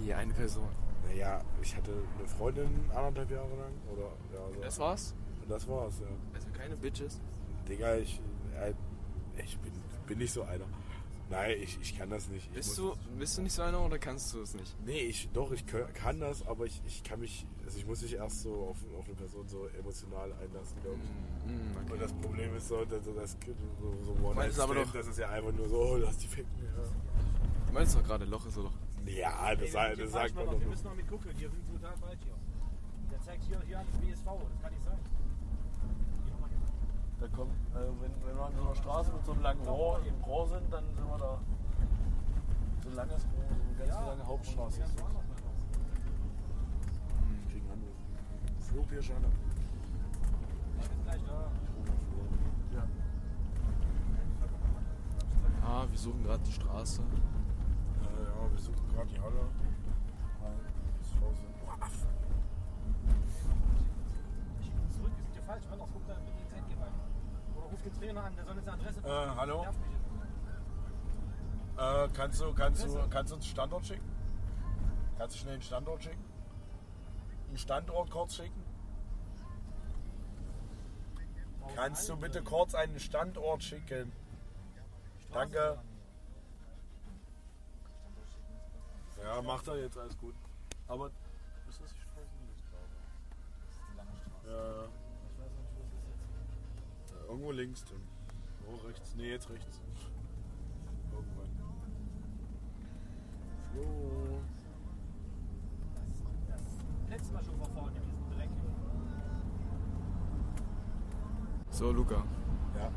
Wie? Eine Person. Naja, ich hatte eine Freundin anderthalb Jahre lang. Oder, ja, so. Das war's? Und das war's, ja. Also keine Bitches? Digga, ich, äh, ich bin, bin nicht so einer. Nein, ich, ich kann das nicht. Ich Bist du, bist du nicht so einer oder kannst du es nicht? Nee, ich, doch, ich kann das, aber ich, ich kann mich, also ich muss mich erst so auf, auf eine Person so emotional einlassen, glaube ich. Mm, okay. Und das Problem ist so, dass das, so, so one Meinst du aber doch- das ist ja einfach nur so, oh, lass die ficken. Du meinst doch gerade, Loch ist so Loch. Ja, ja das, sagt- das sagt man doch Wir müssen noch mit gucken, die sind total falsch hier. Der zeigt hier, hier an das BSV, das kann nicht sein. Da kommt, also wenn, wenn wir an so einer Straße mit so einem langen Rohr im Rohr sind, dann sind wir da. So ein langes Rohr, so eine ganz lange Hauptstraße. Ist das. woanders mal. Ich krieg einen Anruf. Flug hier. Ich bin gleich da. Ja. Ah, wir suchen gerade die Straße. Äh, ja, wir suchen gerade die Halle. Boah, Aff. Ich bin zurück, wir sind hier falsch. Anders guck da mit den Zeit weiter. Oder ruf den Trainer an, der soll jetzt eine Adresse Äh, hallo? Äh, kannst du, kannst du, kannst du uns einen Standort schicken? Kannst du schnell einen Standort schicken? Einen Standort kurz schicken? Kannst du bitte kurz einen Standort schicken? Danke. Ja, macht er jetzt, alles gut. Aber ist das die Straße? Ja, ja. Ja, Irgendwo links dann. Oh, rechts. Nee, jetzt rechts. Irgendwann. Flo. Letztes Mal schon vor vorne, in diesem Dreck. So, Luca. Ja.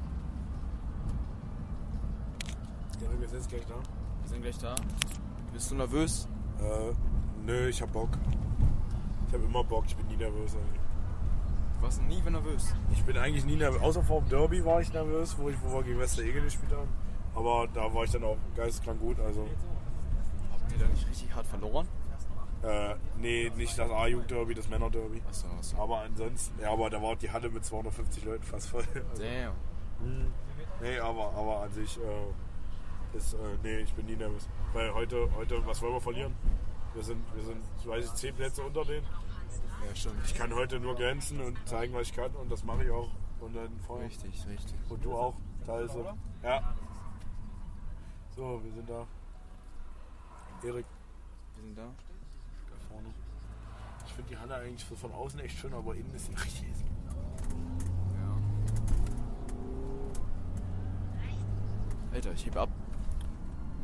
Ja, wir sind jetzt gleich da. Wir sind gleich da. Bist du nervös? Äh, nö, ich hab Bock. Ich hab immer Bock, ich bin nie nervös. Eigentlich. Du warst nie nervös. Ich bin eigentlich nie nervös. Außer vor dem Derby war ich nervös, wo, ich, wo wir gegen Wester Egel gespielt haben. Aber da war ich dann auch geisteskrank gut. Also, Habt ihr da nicht richtig hart verloren? Äh, nee, nicht das A-Jugend-Derby, das Männer-Derby. Achso, achso. Aber ansonsten, ja, aber da war die Halle mit 250 Leuten fast voll. Also, Damn. nee, aber, aber an sich äh, ist, äh, nee, ich bin nie nervös. Weil heute, heute, was wollen wir verlieren? Wir sind, wir sind, weiß ich, 10 Plätze unter denen. Ja, stimmt. Ich kann heute nur glänzen und zeigen, was ich kann und das mache ich auch. Und dann voll. Richtig, richtig. Und du auch, teilweise. Ja. So, wir sind da. Erik, Wir sind da. Ahnung. Ich finde die Halle eigentlich so von außen echt schön, aber innen ist sie richtig hässlich. Ja. Alter, ich heb ab.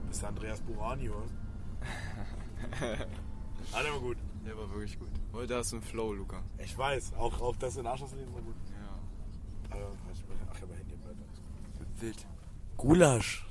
Das ist der Andreas Burani, oder? <laughs> Hat aber gut. Der war wirklich gut. Heute hast du einen Flow, Luca. Ich weiß, auch, auch das in Arschlosleben war gut. Ja. Also, ach, ich habe Handy im Alter. Wild. Gulasch.